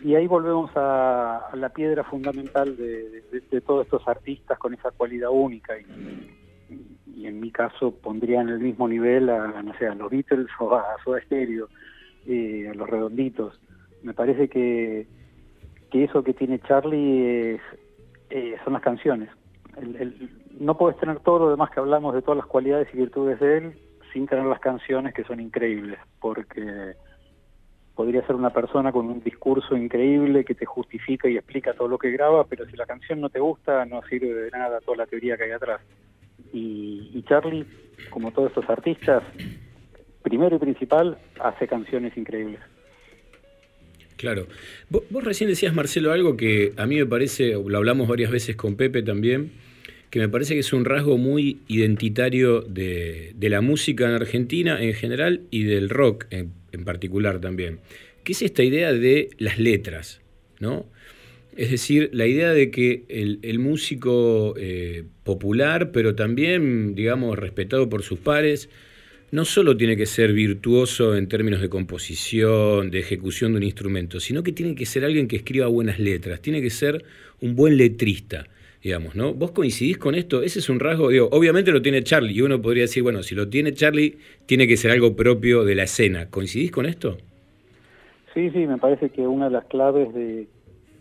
Y ahí volvemos a, la piedra fundamental de, todos estos artistas con esa cualidad única. Y, en mi caso pondría en el mismo nivel a, no sé, a los Beatles o a Soda Stereo, eh, a los Redonditos. Me parece que, que eso que tiene Charlie es, eh, son las canciones. El- no puedes tener todo lo demás que hablamos de todas las cualidades y virtudes de él sin tener las canciones que son increíbles, porque podría ser una persona con un discurso increíble que te justifica y explica todo lo que graba, pero si la canción no te gusta, no sirve de nada toda la teoría que hay atrás. Y, Charlie, como todos estos artistas, primero y principal, hace canciones increíbles. Claro. Vos, vos recién decías, Marcelo, algo que a mí me parece, lo hablamos varias veces con Pepe también, que me parece que es un rasgo muy identitario de, de la música en Argentina en general y del rock en, en particular también, que es esta idea de las letras, ¿no? Es decir, la idea de que el, músico eh, popular, pero también, digamos, respetado por sus pares, no solo tiene que ser virtuoso en términos de composición, de ejecución de un instrumento, sino que tiene que ser alguien que escriba buenas letras, tiene que ser un buen letrista, digamos, ¿no? ¿Vos coincidís con esto? Ese es un rasgo, digo, obviamente lo tiene Charlie, y uno podría decir, bueno, si lo tiene Charlie, tiene que ser algo propio de la escena. ¿Coincidís con esto? Sí, sí, me parece que una de las claves de,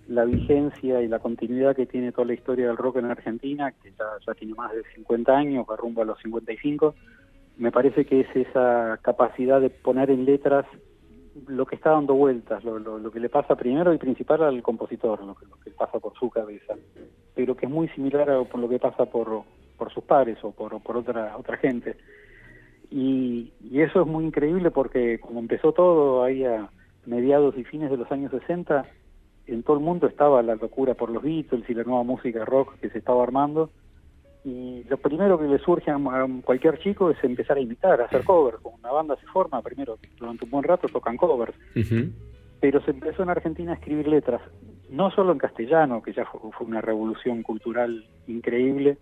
la vigencia y la continuidad que tiene toda la historia del rock en Argentina, que ya, tiene más de 50 años, va rumbo a los 55, me parece que es esa capacidad de poner en letras lo que está dando vueltas, lo, lo, lo que le pasa primero y principal al compositor, lo que, lo que pasa por su cabeza, pero que es muy similar a lo que pasa por, por sus pares o por, por otra, otra gente. Y, y eso es muy increíble porque como empezó todo ahí a mediados y fines de los años 60, en todo el mundo estaba la locura por los Beatles y la nueva música rock que se estaba armando. Y lo primero que le surge a cualquier chico es empezar a imitar, a hacer covers. Como una banda se forma, primero durante un buen rato tocan covers. Pero se empezó en Argentina a escribir letras, no solo en castellano, que ya fue, una revolución cultural increíble,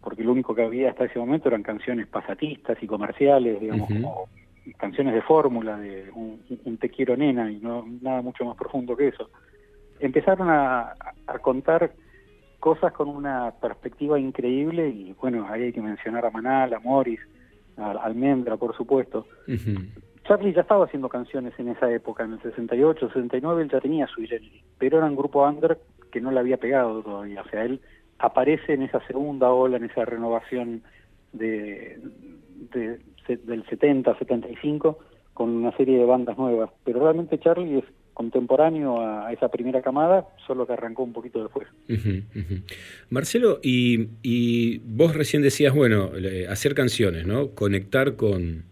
porque lo único que había hasta ese momento eran canciones pasatistas y comerciales, digamos, como canciones de fórmula, de un, un te quiero nena y no nada mucho más profundo que eso. Empezaron a, a contar cosas con una perspectiva increíble y bueno, ahí hay que mencionar a Manal, a Morris, a Almendra, por supuesto. Charlie ya estaba haciendo canciones en esa época, en el 68, 69, él ya tenía su generis, pero era un grupo under que no le había pegado todavía. O sea, él aparece en esa segunda ola, en esa renovación de, de- se- del 70, 75, con una serie de bandas nuevas. Pero realmente Charlie es contemporáneo a, esa primera camada, solo que arrancó un poquito después. Ujú. Marcelo, y, vos recién decías, bueno, hacer canciones, ¿no? Conectar con,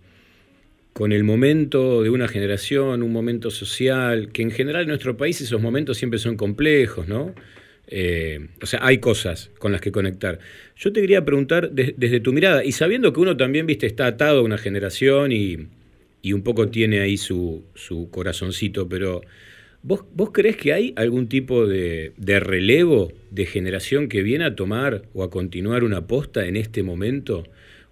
con el momento de una generación, un momento social, que en general en nuestro país esos momentos siempre son complejos, ¿no? Eh, o sea, hay cosas con las que conectar. Yo te quería preguntar de- desde tu mirada, y sabiendo que uno también, viste, está atado a una generación y, y un poco tiene ahí su, su corazoncito, pero ¿vos, ¿vos crees que hay algún tipo de, de relevo de generación que viene a tomar o a continuar una posta en este momento?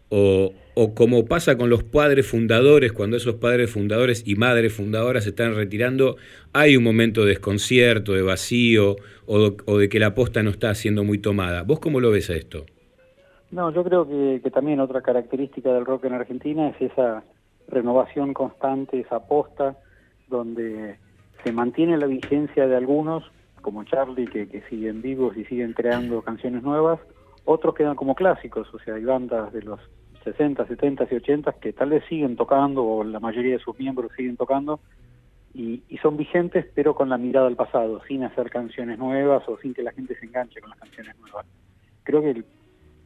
O, o como pasa con los padres fundadores, cuando esos padres fundadores y madres fundadoras se están retirando, hay un momento de desconcierto, de vacío, o, o de que la posta no está siendo muy tomada. ¿Vos cómo lo ves a esto? No, yo creo que, que también otra característica del rock en Argentina es esa renovación constante, esa aposta, donde se mantiene la vigencia de algunos, como Charlie, que, que siguen vivos y siguen creando canciones nuevas, otros quedan como clásicos, o sea, hay bandas de los 60, 70 y 80 que tal vez siguen tocando, o la mayoría de sus miembros siguen tocando, y, y son vigentes, pero con la mirada al pasado, sin hacer canciones nuevas o sin que la gente se enganche con las canciones nuevas. Creo que el-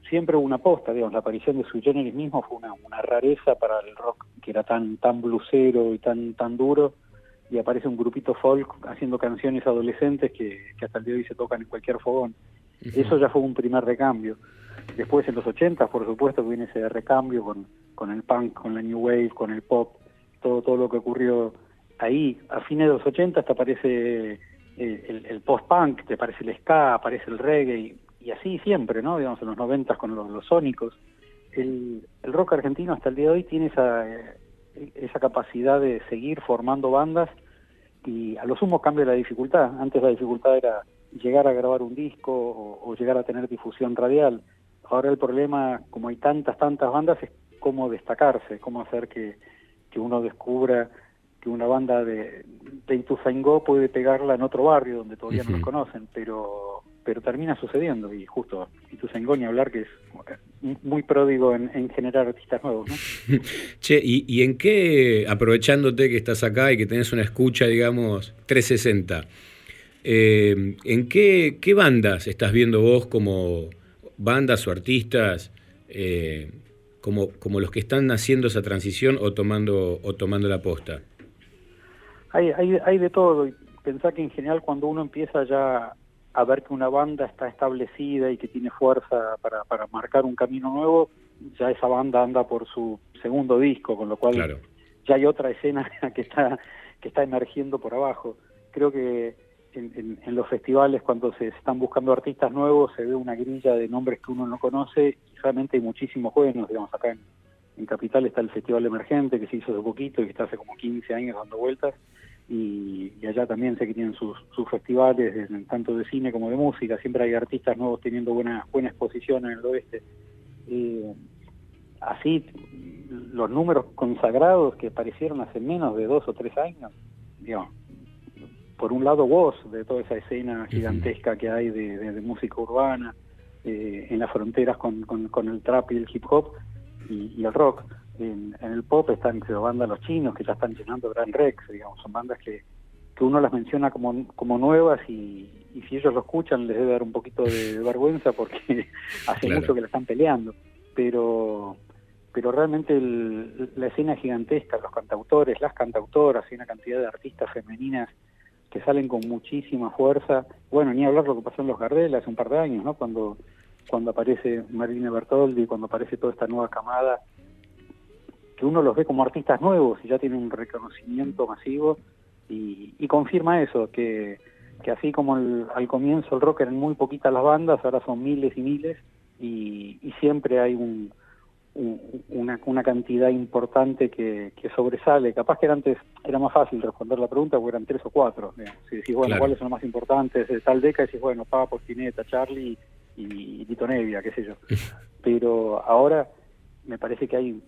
siempre hubo una aposta, digamos, la aparición de Sui Generis mismo fue una, una rareza para el rock que era tan tan blusero y tan tan duro, y aparece un grupito folk haciendo canciones adolescentes que, que hasta el día de hoy se tocan en cualquier fogón. Eso ya fue un primer recambio. Después en los 80, por supuesto, que viene ese recambio con, con el punk, con la new wave, con el pop, todo todo lo que ocurrió ahí. A fines de los 80 hasta aparece eh, el, el post-punk, te aparece el ska, aparece el reggae, y, así siempre, ¿no? Digamos, en los 90 con los, los sónicos. El, el rock argentino hasta el día de hoy tiene esa, eh, esa capacidad de seguir formando bandas y a lo sumo cambia la dificultad. Antes la dificultad era llegar a grabar un disco o, o llegar a tener difusión radial. Ahora el problema, como hay tantas, tantas bandas, es cómo destacarse, cómo hacer que, que uno descubra que una banda de, de Ituzaingó puede pegarla en otro barrio donde todavía no los conocen, pero pero termina sucediendo y justo Ituzaingó ni hablar que es muy pródigo en, en generar artistas nuevos, ¿no? Che, ¿y, y en qué, aprovechándote que estás acá y que tenés una escucha, digamos, 360, eh, ¿en qué, qué bandas estás viendo vos como bandas o artistas eh, como, como los que están haciendo esa transición o tomando, o tomando la posta? Hay, hay, hay de todo. Y pensá que en general cuando uno empieza ya a ver que una banda está establecida y que tiene fuerza para, para marcar un camino nuevo, ya esa banda anda por su segundo disco, con lo cual Claro. ya hay otra escena que está que está emergiendo por abajo. Creo que en, en- en los festivales cuando se están buscando artistas nuevos se ve una grilla de nombres que uno no conoce y realmente hay muchísimos buenos, digamos, acá en, en Capital está el Festival Emergente que se hizo hace poquito y que está hace como 15 años dando vueltas y, y allá también sé que tienen sus, sus festivales de- tanto de cine como de música, siempre hay artistas nuevos teniendo buena, buena exposición en el oeste. Eh, así, los números consagrados que aparecieron hace menos de dos o tres años, digamos, por un lado voz de toda esa escena gigantesca que hay de, de- de música urbana eh, en las fronteras con, con- con el trap y el hip hop y, y el rock. En, en el pop están creo, bandas los chinos que ya están llenando Gran Rex, digamos, son bandas que, que uno las menciona como, como nuevas y, y si ellos lo escuchan les debe dar un poquito de, vergüenza porque hace Claro. mucho que la están peleando. Pero pero realmente el- la escena es gigantesca, los cantautores, las cantautoras y una cantidad de artistas femeninas que salen con muchísima fuerza. Bueno, ni hablar lo que pasó en los Gardel hace un par de años, ¿no? Cuando, cuando aparece Marina Bertoldi, cuando aparece toda esta nueva camada, que uno los ve como artistas nuevos y ya tienen un reconocimiento masivo y, y confirma eso, que, que así como el- al comienzo el rock eran muy poquitas las bandas, ahora son miles y miles y, y siempre hay un, un- una, una cantidad importante que, que sobresale. Capaz que antes era más fácil responder la pregunta porque eran tres o cuatro. digamos. Si decís, bueno, Claro. ¿cuáles son los más importantes de tal década? Decís, bueno, Papo, Spinetta, Charlie y Tito Nevia, qué sé yo. Pero ahora me parece que hay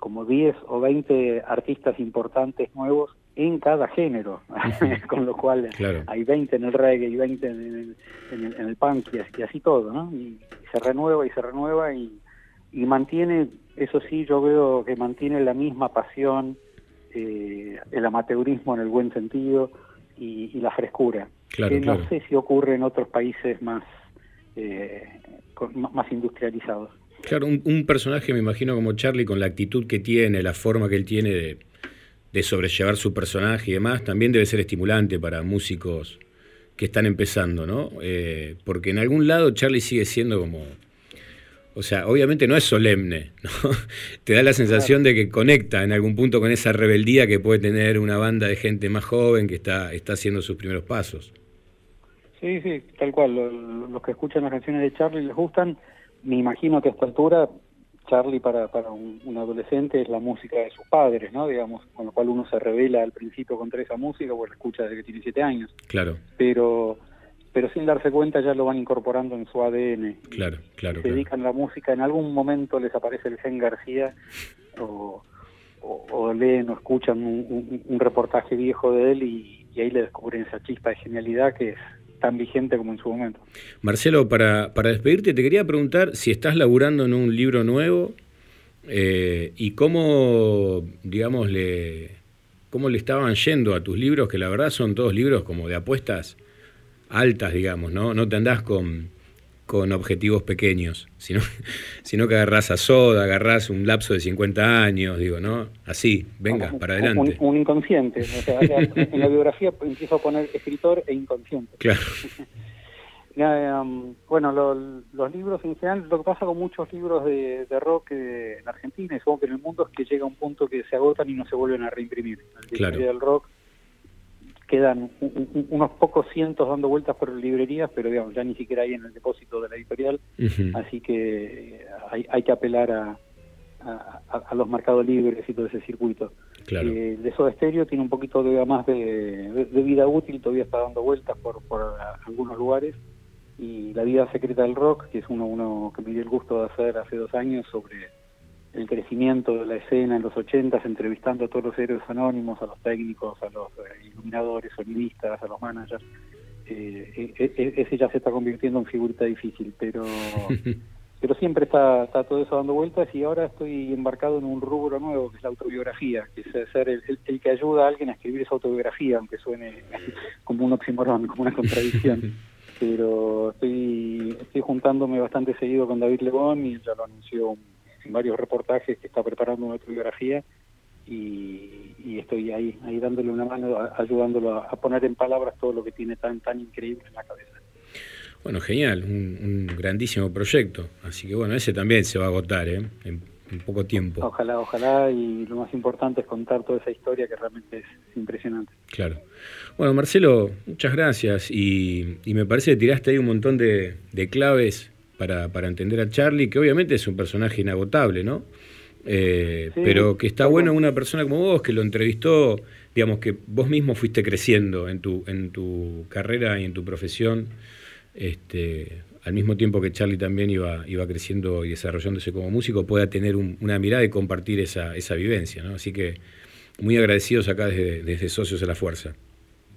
como 10 o 20 artistas importantes nuevos en cada género, con lo cual Claro. hay 20 en el reggae y 20 en el, en el, en el punk y así, y así todo, ¿no? Y se renueva y se renueva y, y mantiene, eso sí, yo veo que mantiene la misma pasión, eh, el amateurismo en el buen sentido y, y la frescura. Claro, que claro. no sé si ocurre en otros países más, eh, con- más industrializados. Claro, un, personaje, me imagino, como Charlie, con la actitud que tiene, la forma que él tiene de, sobrellevar su personaje y demás, también debe ser estimulante para músicos que están empezando, ¿no? Eh, porque en algún lado Charlie sigue siendo como. O sea, obviamente no es solemne, ¿no? Te da la sensación de que conecta en algún punto con esa rebeldía que puede tener una banda de gente más joven que está, está haciendo sus primeros pasos. Sí, sí, tal cual. Lo- lo- Los que escuchan las canciones de Charlie les gustan. Me imagino que a esta altura Charlie para, para un, un adolescente es la música de sus padres, ¿no? Digamos, con lo cual uno se revela al principio contra esa música, porque la escucha desde que tiene siete años. Claro, Pero pero sin darse cuenta ya lo van incorporando en su ADN. claro, claro. se dedican a la música, en algún momento les aparece el Gen García o, o, o leen o escuchan un, un- un reportaje viejo de él y, y ahí le descubren esa chispa de genialidad que es tan vigente como en su momento. Marcelo, para, para despedirte, te quería preguntar si estás laburando en un libro nuevo eh, y cómo, digamos, le, cómo le estaban yendo a tus libros, que la verdad son todos libros como de apuestas altas, digamos, ¿no? No te andás con, con objetivos pequeños, sino, sino que agarrás a Soda, agarrás un lapso de 50 años, digo, ¿no? Así, venga, para adelante. Un, un inconsciente. O sea, en la biografía empiezo a poner escritor e inconsciente. Claro, um, bueno, lo- los libros en general, lo que pasa con muchos libros de, de rock eh, en Argentina y supongo que en el mundo es que llega un punto que se agotan y no se vuelven a reimprimir. En la Claro. del rock quedan un- un- unos pocos cientos dando vueltas por librerías, pero digamos, ya ni siquiera hay en el depósito de la editorial, así que eh, hay, hay que apelar a, a, los mercados libres y todo ese circuito. claro. Eh, de Soda Stereo tiene un poquito de, más de, de- de vida útil, todavía está dando vueltas por, por algunos lugares. Y La vida secreta del rock, que es uno, uno que me dio el gusto de hacer hace dos años sobre el crecimiento de la escena en los ochentas, entrevistando a todos los héroes anónimos, a los técnicos, a los eh, iluminadores, sonidistas, a los managers. Eh, e- e- ese ya se está convirtiendo en figurita difícil, pero pero siempre está, está todo eso dando vueltas y ahora estoy embarcado en un rubro nuevo que es la autobiografía, que es ser el, el- el que ayuda a alguien a escribir esa autobiografía, aunque suene como un oxímoron, como una contradicción. Pero estoy, estoy juntándome bastante seguido con David Lebón y ya lo anunció en varios reportajes que está preparando una autobiografía y, y estoy ahí, ahí dándole una mano, a- ayudándolo a, a poner en palabras todo lo que tiene tan, tan increíble en la cabeza. Bueno, genial, un, un grandísimo proyecto. Así que bueno, ese también se va a agotar ¿eh? en, en poco tiempo. Ojalá, ojalá, y lo más importante es contar toda esa historia que realmente es impresionante. Claro. Bueno, Marcelo, muchas gracias. Y, y me parece que tiraste ahí un montón de, de claves para, para entender a Charlie, que obviamente es un personaje inagotable, ¿no? Eh, Sí, pero que está bueno una persona como vos, que lo entrevistó, digamos que vos mismo fuiste creciendo en tu, en tu carrera y en tu profesión, este, al mismo tiempo que Charlie también iba, iba creciendo y desarrollándose como músico, pueda tener un- una mirada y compartir esa, esa vivencia, ¿no? Así que muy agradecidos acá desde, desde Socios a la Fuerza.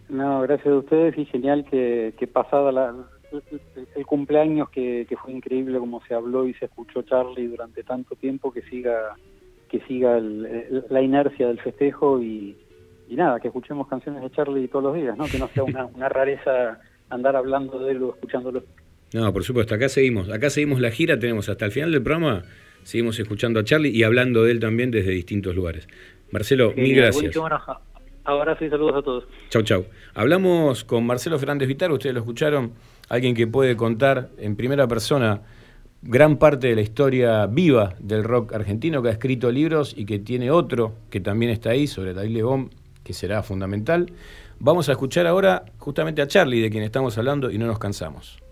No, gracias a ustedes y genial que, que pasada la, el, cumpleaños que, que fue increíble como se habló y se escuchó Charlie durante tanto tiempo que siga que siga el- el- la inercia del festejo y, y nada, que escuchemos canciones de Charlie todos los días, ¿no? Que no sea una, una rareza andar hablando de él o escuchándolo. No, por supuesto, acá seguimos. Acá seguimos la gira, tenemos hasta el final del programa, seguimos escuchando a Charlie y hablando de él también desde distintos lugares. Marcelo, mil Genial, gracias. buenísimo, bueno, a- Abrazo y saludos a todos. Chau, chau. Hablamos con Marcelo Fernández Vitar, ustedes lo escucharon, alguien que puede contar en primera persona gran parte de la historia viva del rock argentino, que ha escrito libros y que tiene otro que también está ahí, sobre David Lebón, que será fundamental. Vamos a escuchar ahora justamente a Charlie, de quien estamos hablando, y no nos cansamos.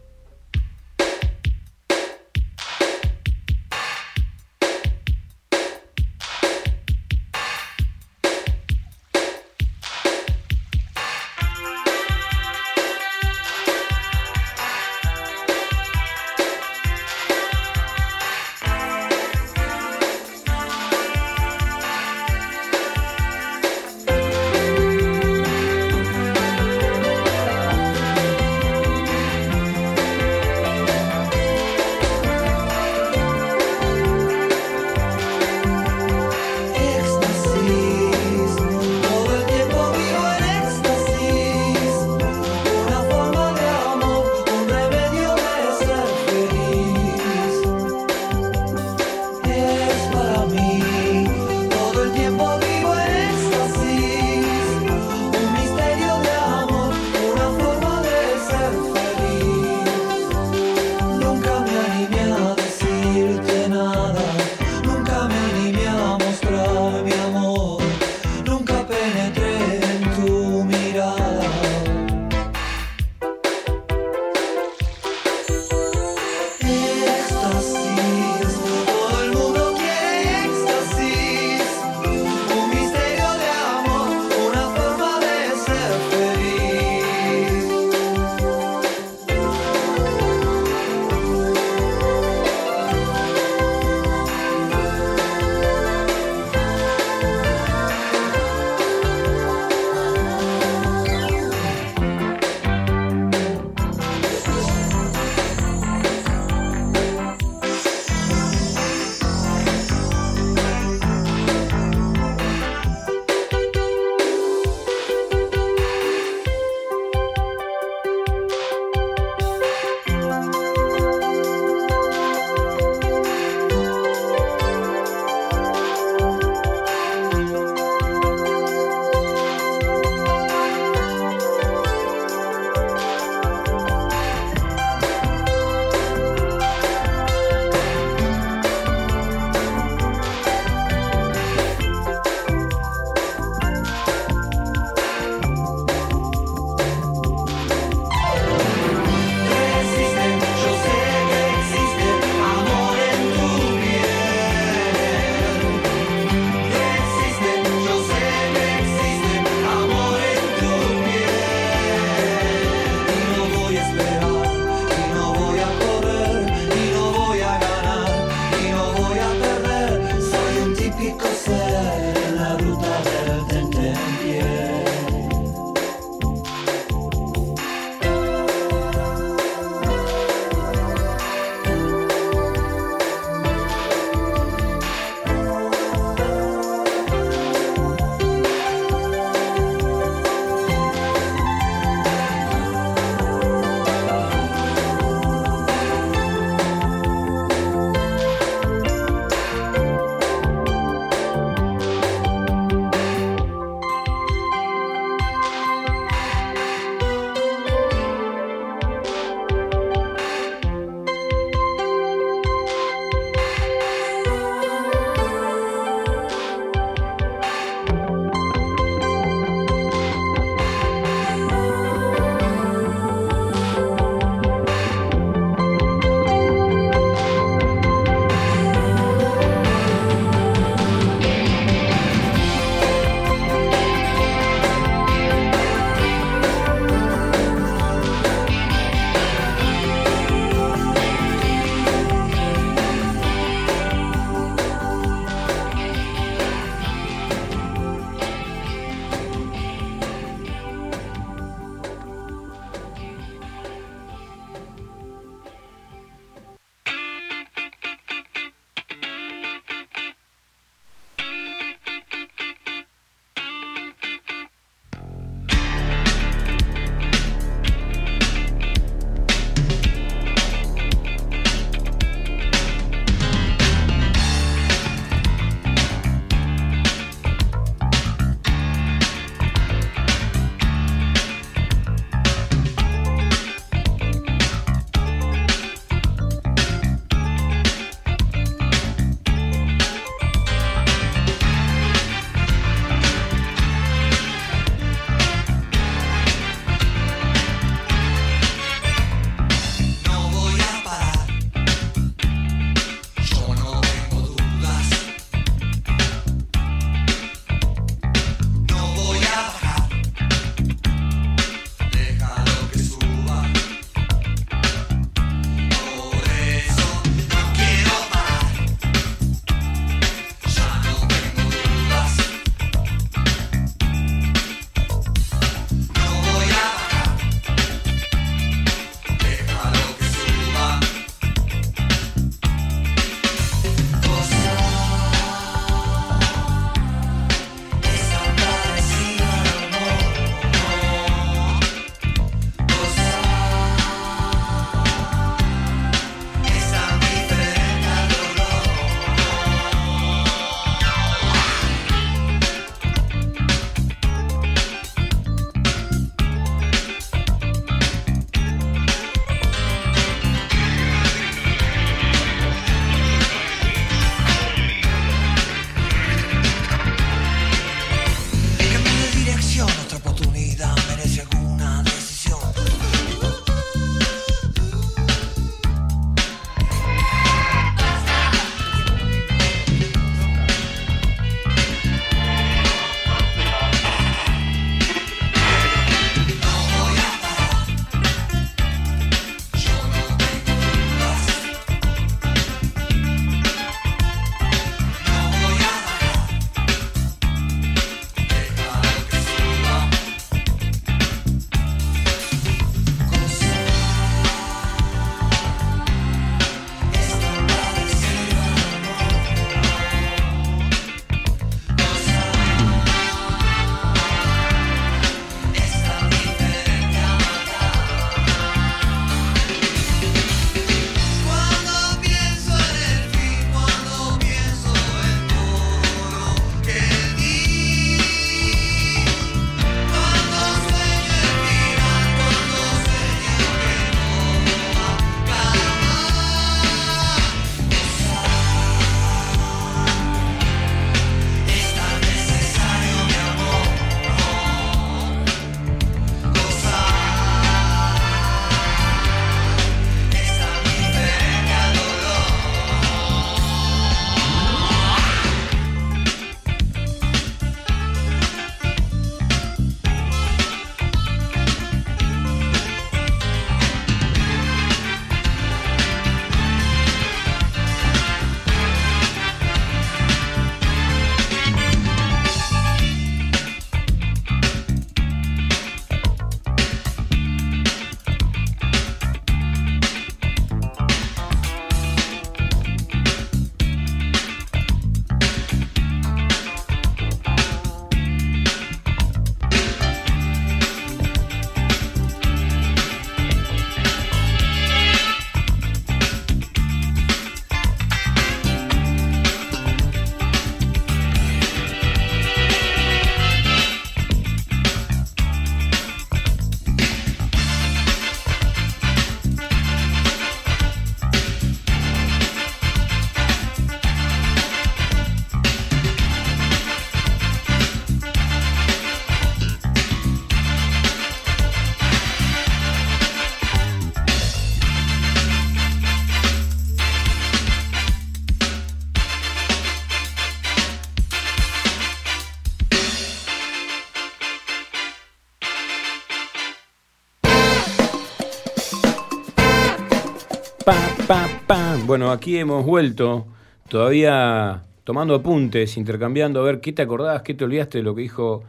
Bueno, aquí hemos vuelto, todavía tomando apuntes, intercambiando, a ver qué te acordás, qué te olvidaste de lo que dijo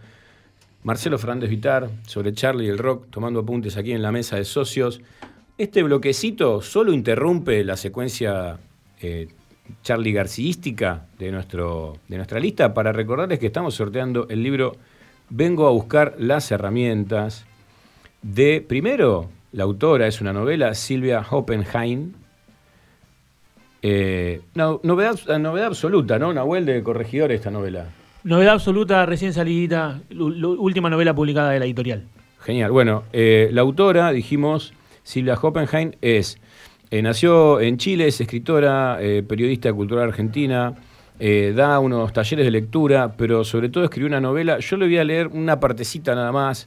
Marcelo Fernández Vitar sobre Charlie y el rock, tomando apuntes aquí en la mesa de socios. Este bloquecito solo interrumpe la secuencia eh, Charlie Garcística de, de nuestra lista para recordarles que estamos sorteando el libro Vengo a buscar las herramientas de, primero, la autora es una novela, Silvia Hoppenheim. Eh, no- novedad, novedad absoluta, ¿no? Nahuel de Corregidor esta novela. Novedad absoluta, recién salidita, última novela publicada de la editorial. Genial. Bueno, eh, la autora, dijimos, Silvia Hoppenheim, es, eh, nació en Chile, es escritora, eh, periodista cultural argentina, da unos talleres de lectura, pero sobre todo escribió una novela. Yo le voy a leer una partecita nada más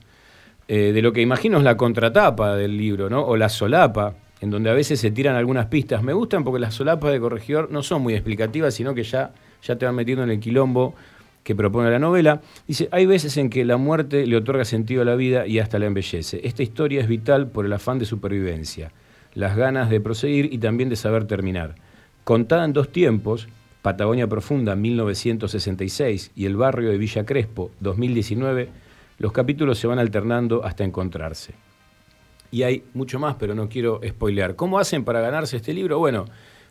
eh, de lo que imagino es la contratapa del libro, ¿no? O la solapa, en donde a veces se tiran algunas pistas. Me gustan porque las solapas de Corregidor no son muy explicativas, sino que ya, ya te van metiendo en el quilombo que propone la novela. Dice, hay veces en que la muerte le otorga sentido a la vida y hasta la embellece. Esta historia es vital por el afán de supervivencia, las ganas de proseguir y también de saber terminar. Contada en dos tiempos, Patagonia Profunda 1966 y El Barrio de Villa Crespo 2019, los capítulos se van alternando hasta encontrarse. Y hay mucho más, pero no quiero spoilear. ¿Cómo hacen para ganarse este libro? Bueno,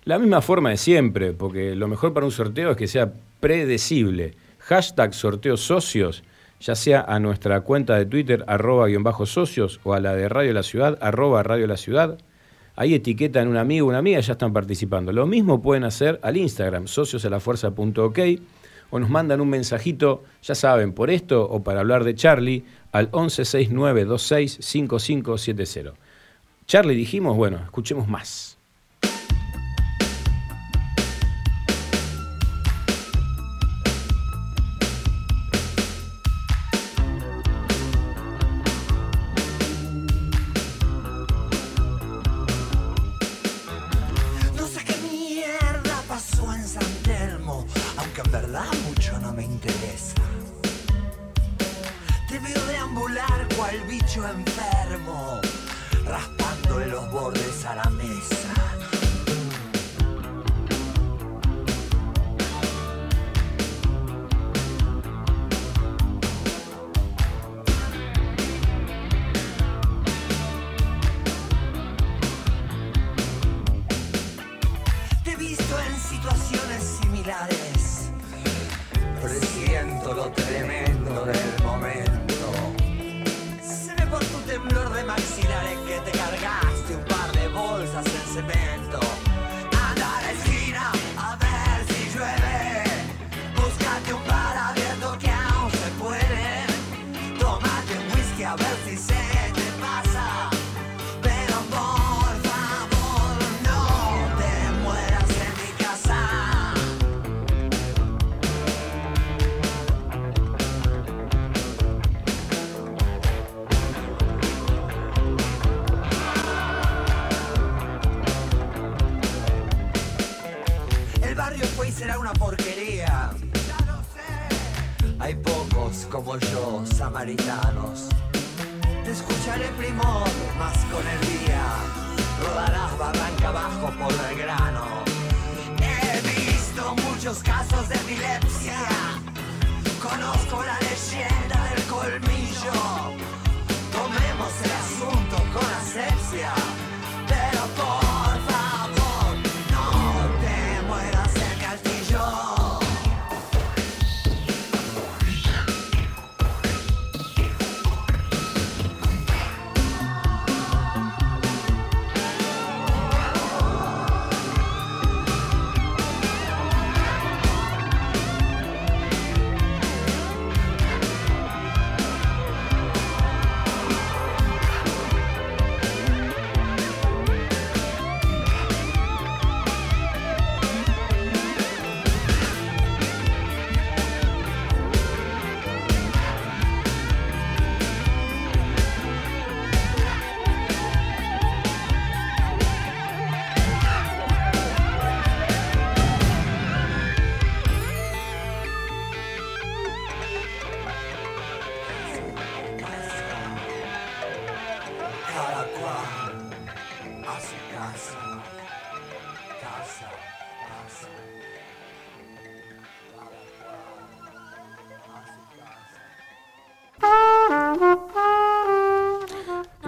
la misma forma de siempre, porque lo mejor para un sorteo es que sea predecible. Hashtag sorteo socios, ya sea a nuestra cuenta de Twitter, arroba guion bajo socios, o a la de Radio La Ciudad, arroba Radio La Ciudad. Ahí etiquetan un amigo una amiga, ya están participando. Lo mismo pueden hacer al Instagram, sociosalafuerza.ok, o nos mandan un mensajito, ya saben, por esto o para hablar de Charlie, al 1169265570. Charlie dijimos, bueno, escuchemos más.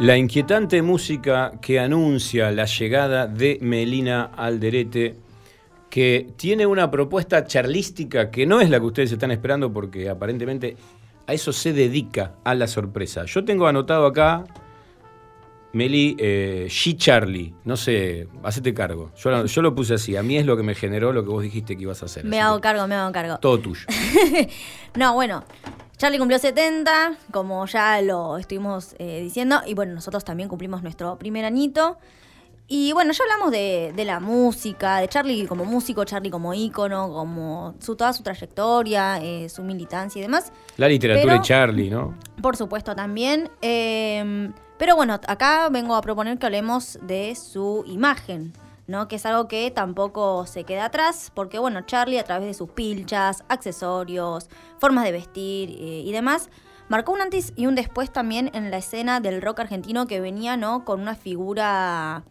La inquietante música que anuncia la llegada de Melina Alderete, que tiene una propuesta charlística que no es la que ustedes están esperando porque aparentemente a eso se dedica a la sorpresa. Yo tengo anotado acá, Meli, eh, She Charlie, no sé, hacete cargo. Yo, lo- yo lo puse así, a mí es lo que me generó lo que vos dijiste que ibas a hacer. Me hago que cargo, me hago cargo. Todo tuyo. No, bueno, Charlie cumplió 70, como ya lo estuvimos eh, diciendo, y bueno, nosotros también cumplimos nuestro primer añito. Y bueno, ya hablamos de, de la música, de Charlie como músico, Charlie como ícono, como su, toda su trayectoria, eh, su militancia y demás. La literatura Pero- de Charlie, ¿no? Por supuesto también. eh, pero bueno, acá vengo a proponer que hablemos de su imagen, ¿no? Que es algo que tampoco se queda atrás, porque bueno, Charlie a través de sus pilchas, accesorios, formas de vestir eh, y demás, marcó un antes y un después también en la escena del rock argentino que venía, ¿no? Con una figura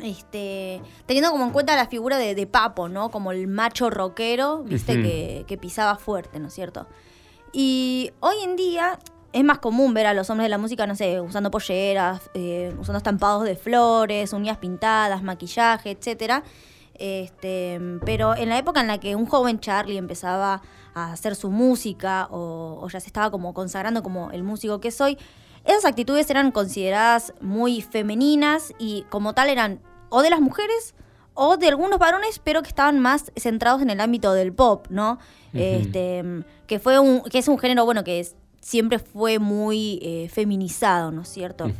este, teniendo como en cuenta la figura de, de Papo, ¿no? Como el macho rockero, viste, que, que pisaba fuerte, ¿no es cierto? Y hoy en día es más común ver a los hombres de la música, no sé, usando polleras, eh, usando estampados de flores, uñas pintadas, maquillaje, etcétera. Este, pero en la época en la que un joven Charlie empezaba a hacer su música o, o ya se estaba como consagrando como el músico que soy, esas actitudes eran consideradas muy femeninas y como tal eran o de las mujeres o de algunos varones, pero que estaban más centrados en el ámbito del pop, ¿no? Este, que fue un, que es un género, bueno, que es- siempre fue muy eh, feminizado, ¿no es cierto?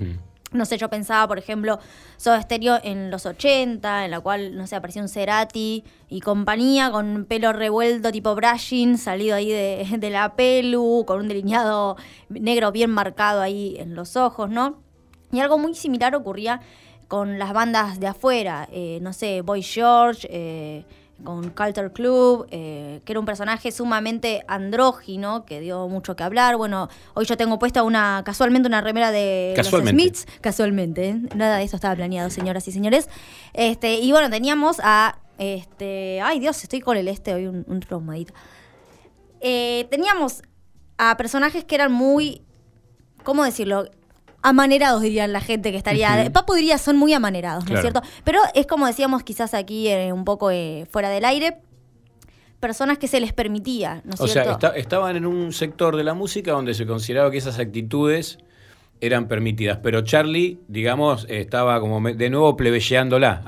No sé, yo pensaba, por ejemplo, Soda Stereo en los 80, en la cual, no sé, apareció un Cerati y compañía con pelo revuelto tipo brushing, salido ahí de, de la pelu, con un delineado negro bien marcado ahí en los ojos, ¿no? Y algo muy similar ocurría con las bandas de afuera, eh, no sé, Boy George, eh, con Culture Club, eh, que era un personaje sumamente andrógino, que dio mucho que hablar. Bueno, hoy yo tengo puesta una, casualmente una remera de los Smiths, casualmente, ¿eh? nada de esto estaba planeado, señoras y señores. Este, y bueno, teníamos a, este, ay Dios, estoy con el este hoy un, un traumadito. Eh, teníamos a personajes que eran muy, ¿cómo decirlo? Amanerados, dirían la gente que estaría. Ujú. Papo diría son muy amanerados, ¿no es cierto? Pero es como decíamos quizás aquí eh, un poco eh, fuera del aire, personas que se les permitía, ¿no es O sea, estaban en un sector de la música donde se consideraba que esas actitudes eran permitidas, pero Charlie, digamos, estaba como de nuevo plebeyeándola,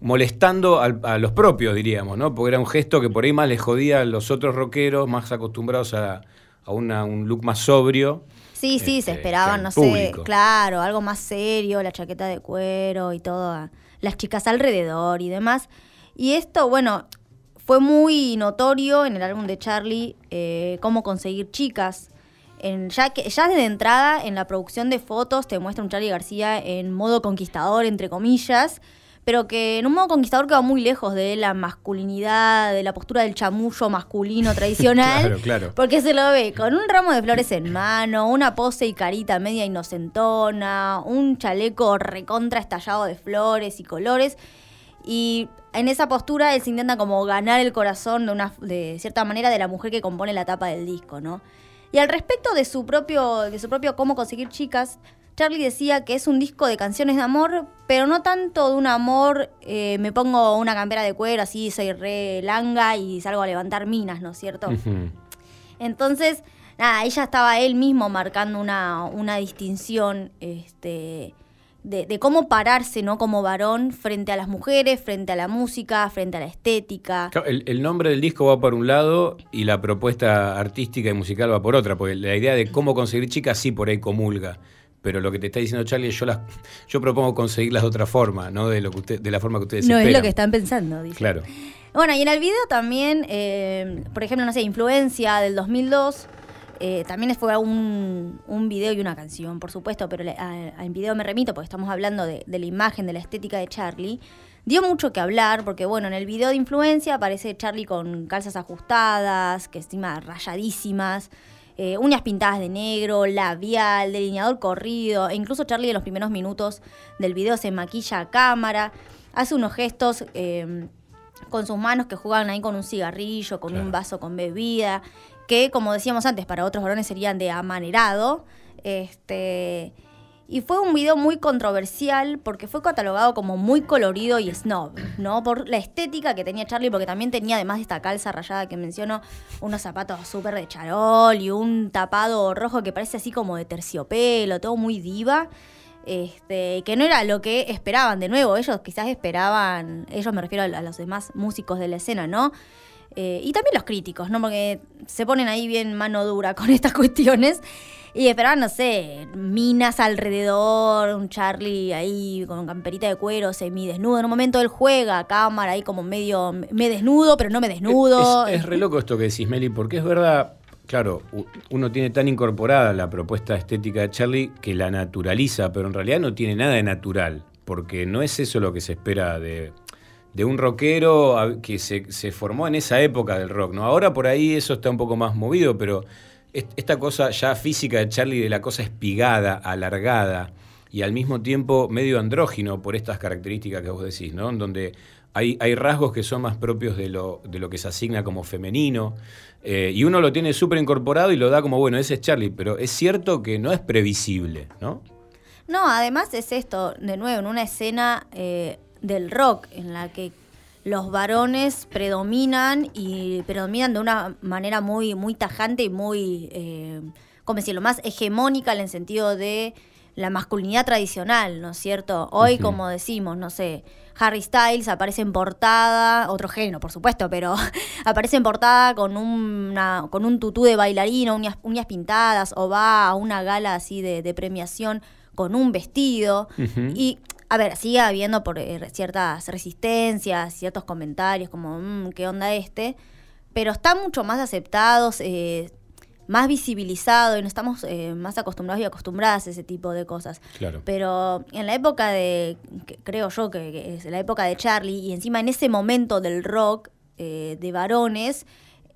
molestando al- a los propios, diríamos, ¿no? Porque era un gesto que por ahí más les jodía a los otros rockeros, más acostumbrados a, a una- un look más sobrio. Sí, sí, se este, esperaban, no público. sé, claro, algo más serio, la chaqueta de cuero y todo, las chicas alrededor y demás. Y esto, bueno, fue muy notorio en el álbum de Charlie eh, cómo conseguir chicas. En, ya, que, ya desde entrada, en la producción de fotos, te muestra un Charlie García en modo conquistador, entre comillas, pero que en un modo conquistador que va muy lejos de la masculinidad, de la postura del chamullo masculino tradicional. Claro, claro. Porque se lo ve con un ramo de flores en mano, una pose y carita media inocentona, un chaleco recontra estallado de flores y colores. Y en esa postura él se intenta como ganar el corazón de, una, de cierta manera de la mujer que compone la tapa del disco, ¿no? Y al respecto de su propio, de su propio cómo conseguir chicas, Charlie decía que es un disco de canciones de amor, pero no tanto de un amor, eh, me pongo una campera de cuero, así soy re langa y salgo a levantar minas, ¿no es cierto? Entonces, nada, ya estaba él mismo marcando una, una distinción este, de, de cómo pararse, ¿no? Como varón frente a las mujeres, frente a la música, frente a la estética. El, el nombre del disco va por un lado y la propuesta artística y musical va por otra, porque la idea de cómo conseguir chicas sí por ahí comulga. Pero lo que te está diciendo Charlie, yo las, yo propongo conseguirlas de otra forma, no de lo que usted, de la forma que ustedes No es lo que están pensando, dice. Claro. Bueno, y en el video también, eh, por ejemplo, no sé, Influencia del 2002, eh, también fue un, un video y una canción, por supuesto, pero al video me remito porque estamos hablando de, de la imagen, de la estética de Charlie. Dio mucho que hablar porque, bueno, en el video de Influencia aparece Charlie con calzas ajustadas, que encima rayadísimas, eh, uñas pintadas de negro, labial, delineador corrido, e incluso Charlie en los primeros minutos del video se maquilla a cámara. hace unos gestos eh, con sus manos que juegan ahí con un cigarrillo, con Claro. un vaso con bebida, que como decíamos antes, para otros varones serían de amanerado. Este, y fue un video muy controversial porque fue catalogado como muy colorido y snob, ¿no? Por la estética que tenía Charlie, porque también tenía, además de esta calza rayada que menciono, unos zapatos súper de charol y un tapado rojo que parece así como de terciopelo, todo muy diva. Este, que no era lo que esperaban, de nuevo, ellos quizás esperaban, ellos me refiero a, a los demás músicos de la escena, ¿no? Eh, y también los críticos, ¿no? Porque se ponen ahí bien mano dura con estas cuestiones. Y esperaban, no sé, minas alrededor, un Charlie ahí con camperita de cuero, semidesnudo. En un momento él juega cámara ahí como medio, me desnudo, pero no me desnudo. Es, es re loco esto que decís, Meli, porque es verdad, claro, uno tiene tan incorporada la propuesta estética de Charlie que la naturaliza, pero en realidad no tiene nada de natural, porque no es eso lo que se espera de, de un rockero que se, se formó en esa época del rock, ¿no? Ahora por ahí eso está un poco más movido, pero est- esta cosa ya física de Charlie, de la cosa espigada, alargada, y al mismo tiempo medio andrógino por estas características que vos decís, ¿no? En donde hay, hay rasgos que son más propios de lo, de lo que se asigna como femenino, eh, y uno lo tiene súper incorporado y lo da como, bueno, ese es Charlie, pero es cierto que no es previsible, ¿no? No, además es esto, de nuevo, en una escena eh, del rock en la que los varones predominan y predominan de una manera muy, muy tajante y muy, eh, ¿cómo decirlo?, más hegemónica en el sentido de la masculinidad tradicional, ¿no es cierto? Hoy, como decimos, no sé, Harry Styles aparece en portada, otro género, por supuesto, pero aparece en portada con, una, con un tutú de bailarina, uñas, uñas pintadas, o va a una gala así de, de premiación con un vestido. Y, a ver, sigue habiendo por eh, ciertas resistencias, ciertos comentarios como, "Mm, ¿qué onda este? Pero están mucho más aceptados, eh, más visibilizados y no estamos eh, más acostumbrados y acostumbradas a ese tipo de cosas. Claro. Pero en la época de, que creo yo que, que es la época de Charlie, y encima en ese momento del rock eh, de varones,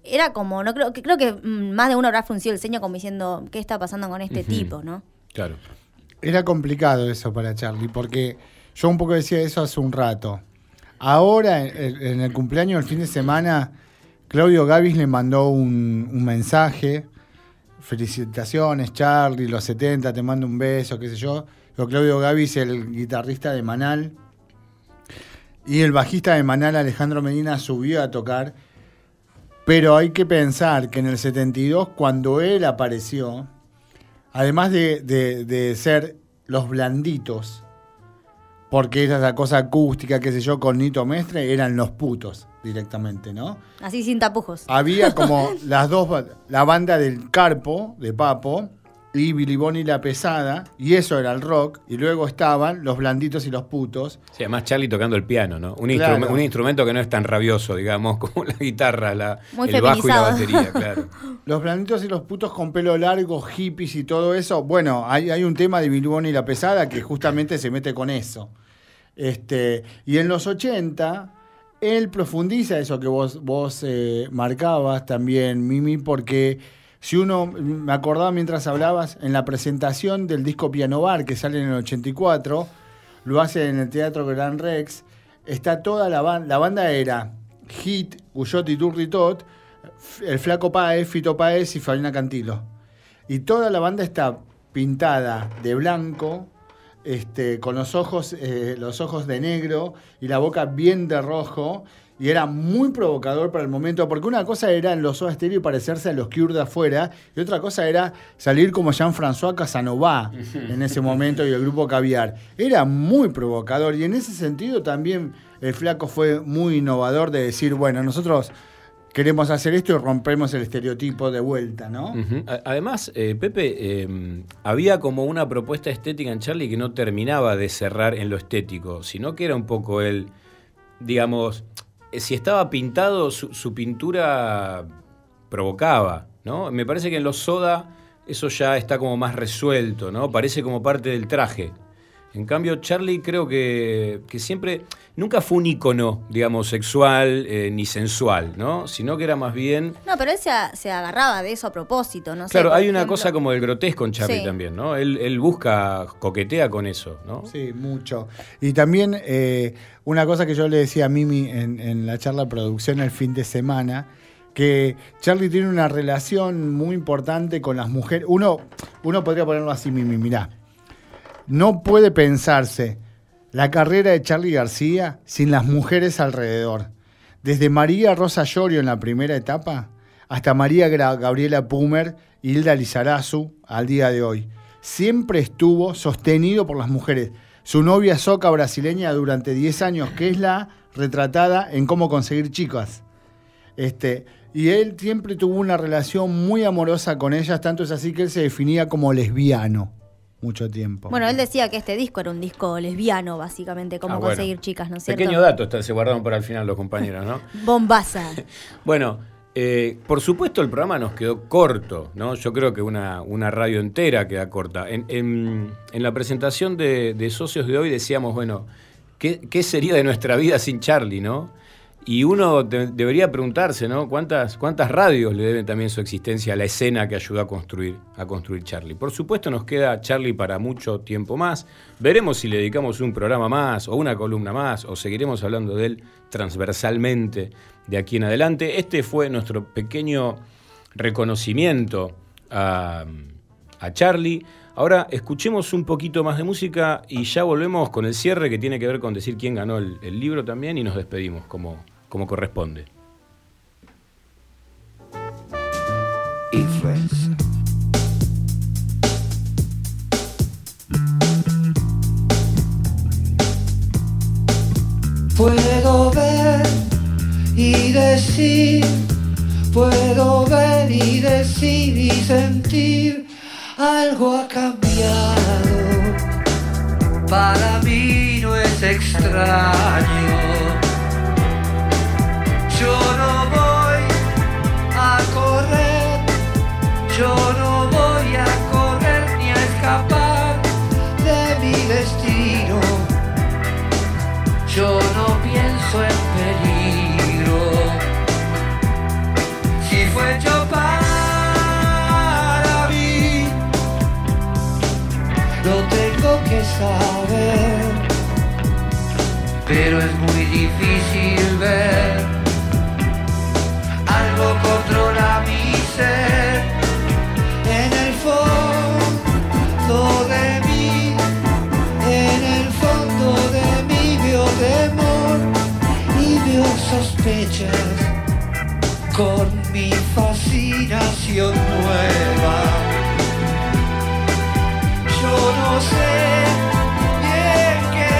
era como, no creo que creo que mm, más de uno habrá fruncido el ceño como diciendo, ¿qué está pasando con este tipo, no? Claro. Era complicado eso para Charlie, porque yo un poco decía eso hace un rato. Ahora, en, el cumpleaños del fin de semana, Claudio Gavis le mandó un, un mensaje. Felicitaciones, Charlie, los 70, te mando un beso, qué sé yo. Pero Claudio Gavis, el guitarrista de Manal. Y el bajista de Manal, Alejandro Medina, subió a tocar. Pero hay que pensar que en el 72, cuando él apareció, además de, de- de ser los blanditos, porque era la cosa acústica, qué sé yo, con Nito Mestre, eran los putos directamente, ¿no? Así sin tapujos. Había como las dos, la banda del Carpo, de Papo, y Billy Bonnie la pesada, y eso era el rock, y luego estaban los blanditos y los putos. Sí, además Charlie tocando el piano, ¿no? Un, Claro. instrume- un instrumento que no es tan rabioso, digamos, como la guitarra, la, Muy el bajo y la batería, claro. Los blanditos y los putos con pelo largo, hippies y todo eso. Bueno, hay, hay un tema de Billy Bonnie y la pesada que justamente se mete con eso. Este, y en los 80, él profundiza eso que vos, vos eh, marcabas también, Mimi, porque si uno, me acordaba mientras hablabas, en la presentación del disco Piano Bar, que sale en el 84, lo hace en el Teatro Gran Rex, está toda la banda, la banda era Hit, Guyot y Turritot, el Flaco Páez, Fito Páez y Fabiana Cantilo. Y toda la banda está pintada de blanco, este, con los ojos, eh, los ojos de negro y la boca bien de rojo. Y era muy provocador para el momento, porque una cosa era en los Soda Stereo parecerse a los Cure de afuera, y otra cosa era salir como Jean-François Casanova en ese momento y el grupo Caviar. Era muy provocador, y en ese sentido también el Flaco fue muy innovador de decir, bueno, nosotros queremos hacer esto y rompemos el estereotipo de vuelta, ¿no? Además, eh, Pepe, eh, había como una propuesta estética en Charlie que no terminaba de cerrar en lo estético, sino que era un poco el, digamos, si estaba pintado, su, su pintura provocaba, ¿no? Me parece que en los soda eso ya está como más resuelto, ¿no? Parece como parte del traje. En cambio, Charlie creo que, que siempre, nunca fue un ícono, digamos, sexual eh, ni sensual, ¿no? Sino que era más bien... No, pero él se, a- se agarraba de eso a propósito, ¿no? Claro, hay una cosa como del grotesco en Charlie Sí. también, ¿no? Él, él busca, coquetea con eso, ¿no? Sí, mucho. Y también eh, una cosa que yo le decía a Mimi en, en la charla de producción el fin de semana, que Charlie tiene una relación muy importante con las mujeres. Uno, uno podría ponerlo así, Mimi, mirá. No puede pensarse la carrera de Charlie García sin las mujeres alrededor. Desde María Rosa Llorio en la primera etapa hasta María Gabriela Pumer y Hilda Lizarazu al día de hoy. Siempre estuvo sostenido por las mujeres. Su novia soca brasileña durante 10 años, que es la retratada en cómo conseguir chicas. Este, y él siempre tuvo una relación muy amorosa con ellas, tanto es así que él se definía como lesbiano mucho tiempo. Bueno, él decía que este disco era un disco lesbiano, básicamente, como Ah, bueno. conseguir chicas, ¿no es cierto? Pequeño dato, está- se guardaron para el final los compañeros, ¿no? Bombaza. Bueno, eh, por supuesto el programa nos quedó corto, ¿no? Yo creo que una, una radio entera queda corta. En, en- en la presentación de, de socios de hoy decíamos, bueno, ¿qué, qué sería de nuestra vida sin Charlie, no? Y uno de- debería preguntarse, ¿no? ¿Cuántas, ¿Cuántas radios le deben también su existencia a la escena que ayudó a construir, a construir Charlie? Por supuesto nos queda Charlie para mucho tiempo más. Veremos si le dedicamos un programa más o una columna más o seguiremos hablando de él transversalmente de aquí en adelante. Este fue nuestro pequeño reconocimiento a, a Charlie. Ahora escuchemos un poquito más de música y ya volvemos con el cierre que tiene que ver con decir quién ganó el, el libro también y nos despedimos como, como corresponde. Puedo ver y decir, puedo ver y decir y sentir, algo ha cambiado. Para mí no es extraño. Yo no voy a correr ni a escapar de mi destino. Yo no pienso en peligro. Si fue hecho para mí, lo tengo que saber. Pero es muy difícil ver. Algo controla mi ser. Sospechas con mi fascinación nueva. Yo no sé bien qué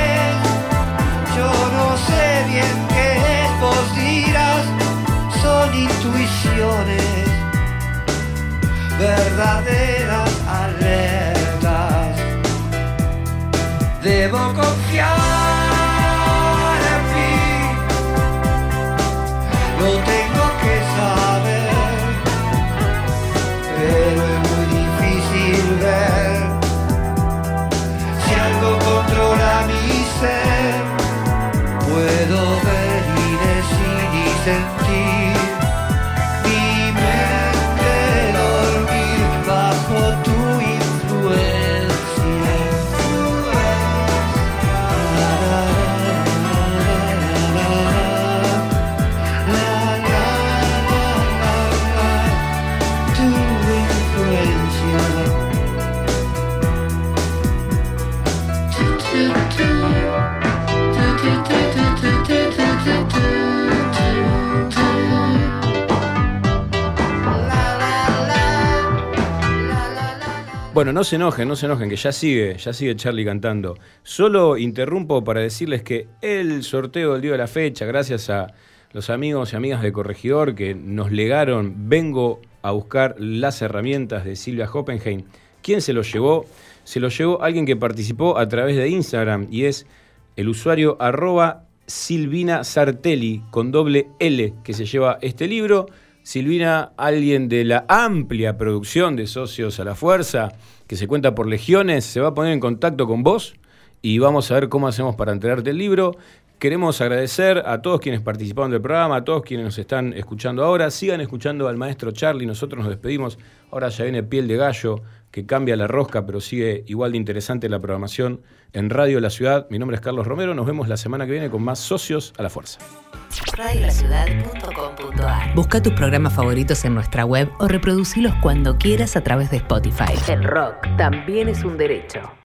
yo no sé bien qué es, vos dirás, son intuiciones, verdaderas alertas. Debo confiar decir Bueno, no se enojen, no se enojen, que ya sigue, ya sigue Charlie cantando. Solo interrumpo para decirles que el sorteo del día de la fecha, gracias a los amigos y amigas de Corregidor que nos legaron, vengo a buscar las herramientas de Silvia Hoppenheim. ¿Quién se lo llevó? Se lo llevó alguien que participó a través de Instagram y es el usuario arroba Silvina Sartelli con doble L que se lleva este libro. Silvina, alguien de la amplia producción de Socios a la Fuerza, que se cuenta por legiones, se va a poner en contacto con vos y vamos a ver cómo hacemos para entregarte el libro. Queremos agradecer a todos quienes participaron del programa, a todos quienes nos están escuchando ahora. Sigan escuchando al maestro Charlie, nosotros nos despedimos. Ahora ya viene Piel de Gallo, que cambia la rosca, pero sigue igual de interesante la programación en Radio La Ciudad. Mi nombre es Carlos Romero, nos vemos la semana que viene con más socios a la fuerza. Radiolaciudad.com.ar Busca tus programas favoritos en nuestra web o reproducilos cuando quieras a través de Spotify. El rock también es un derecho.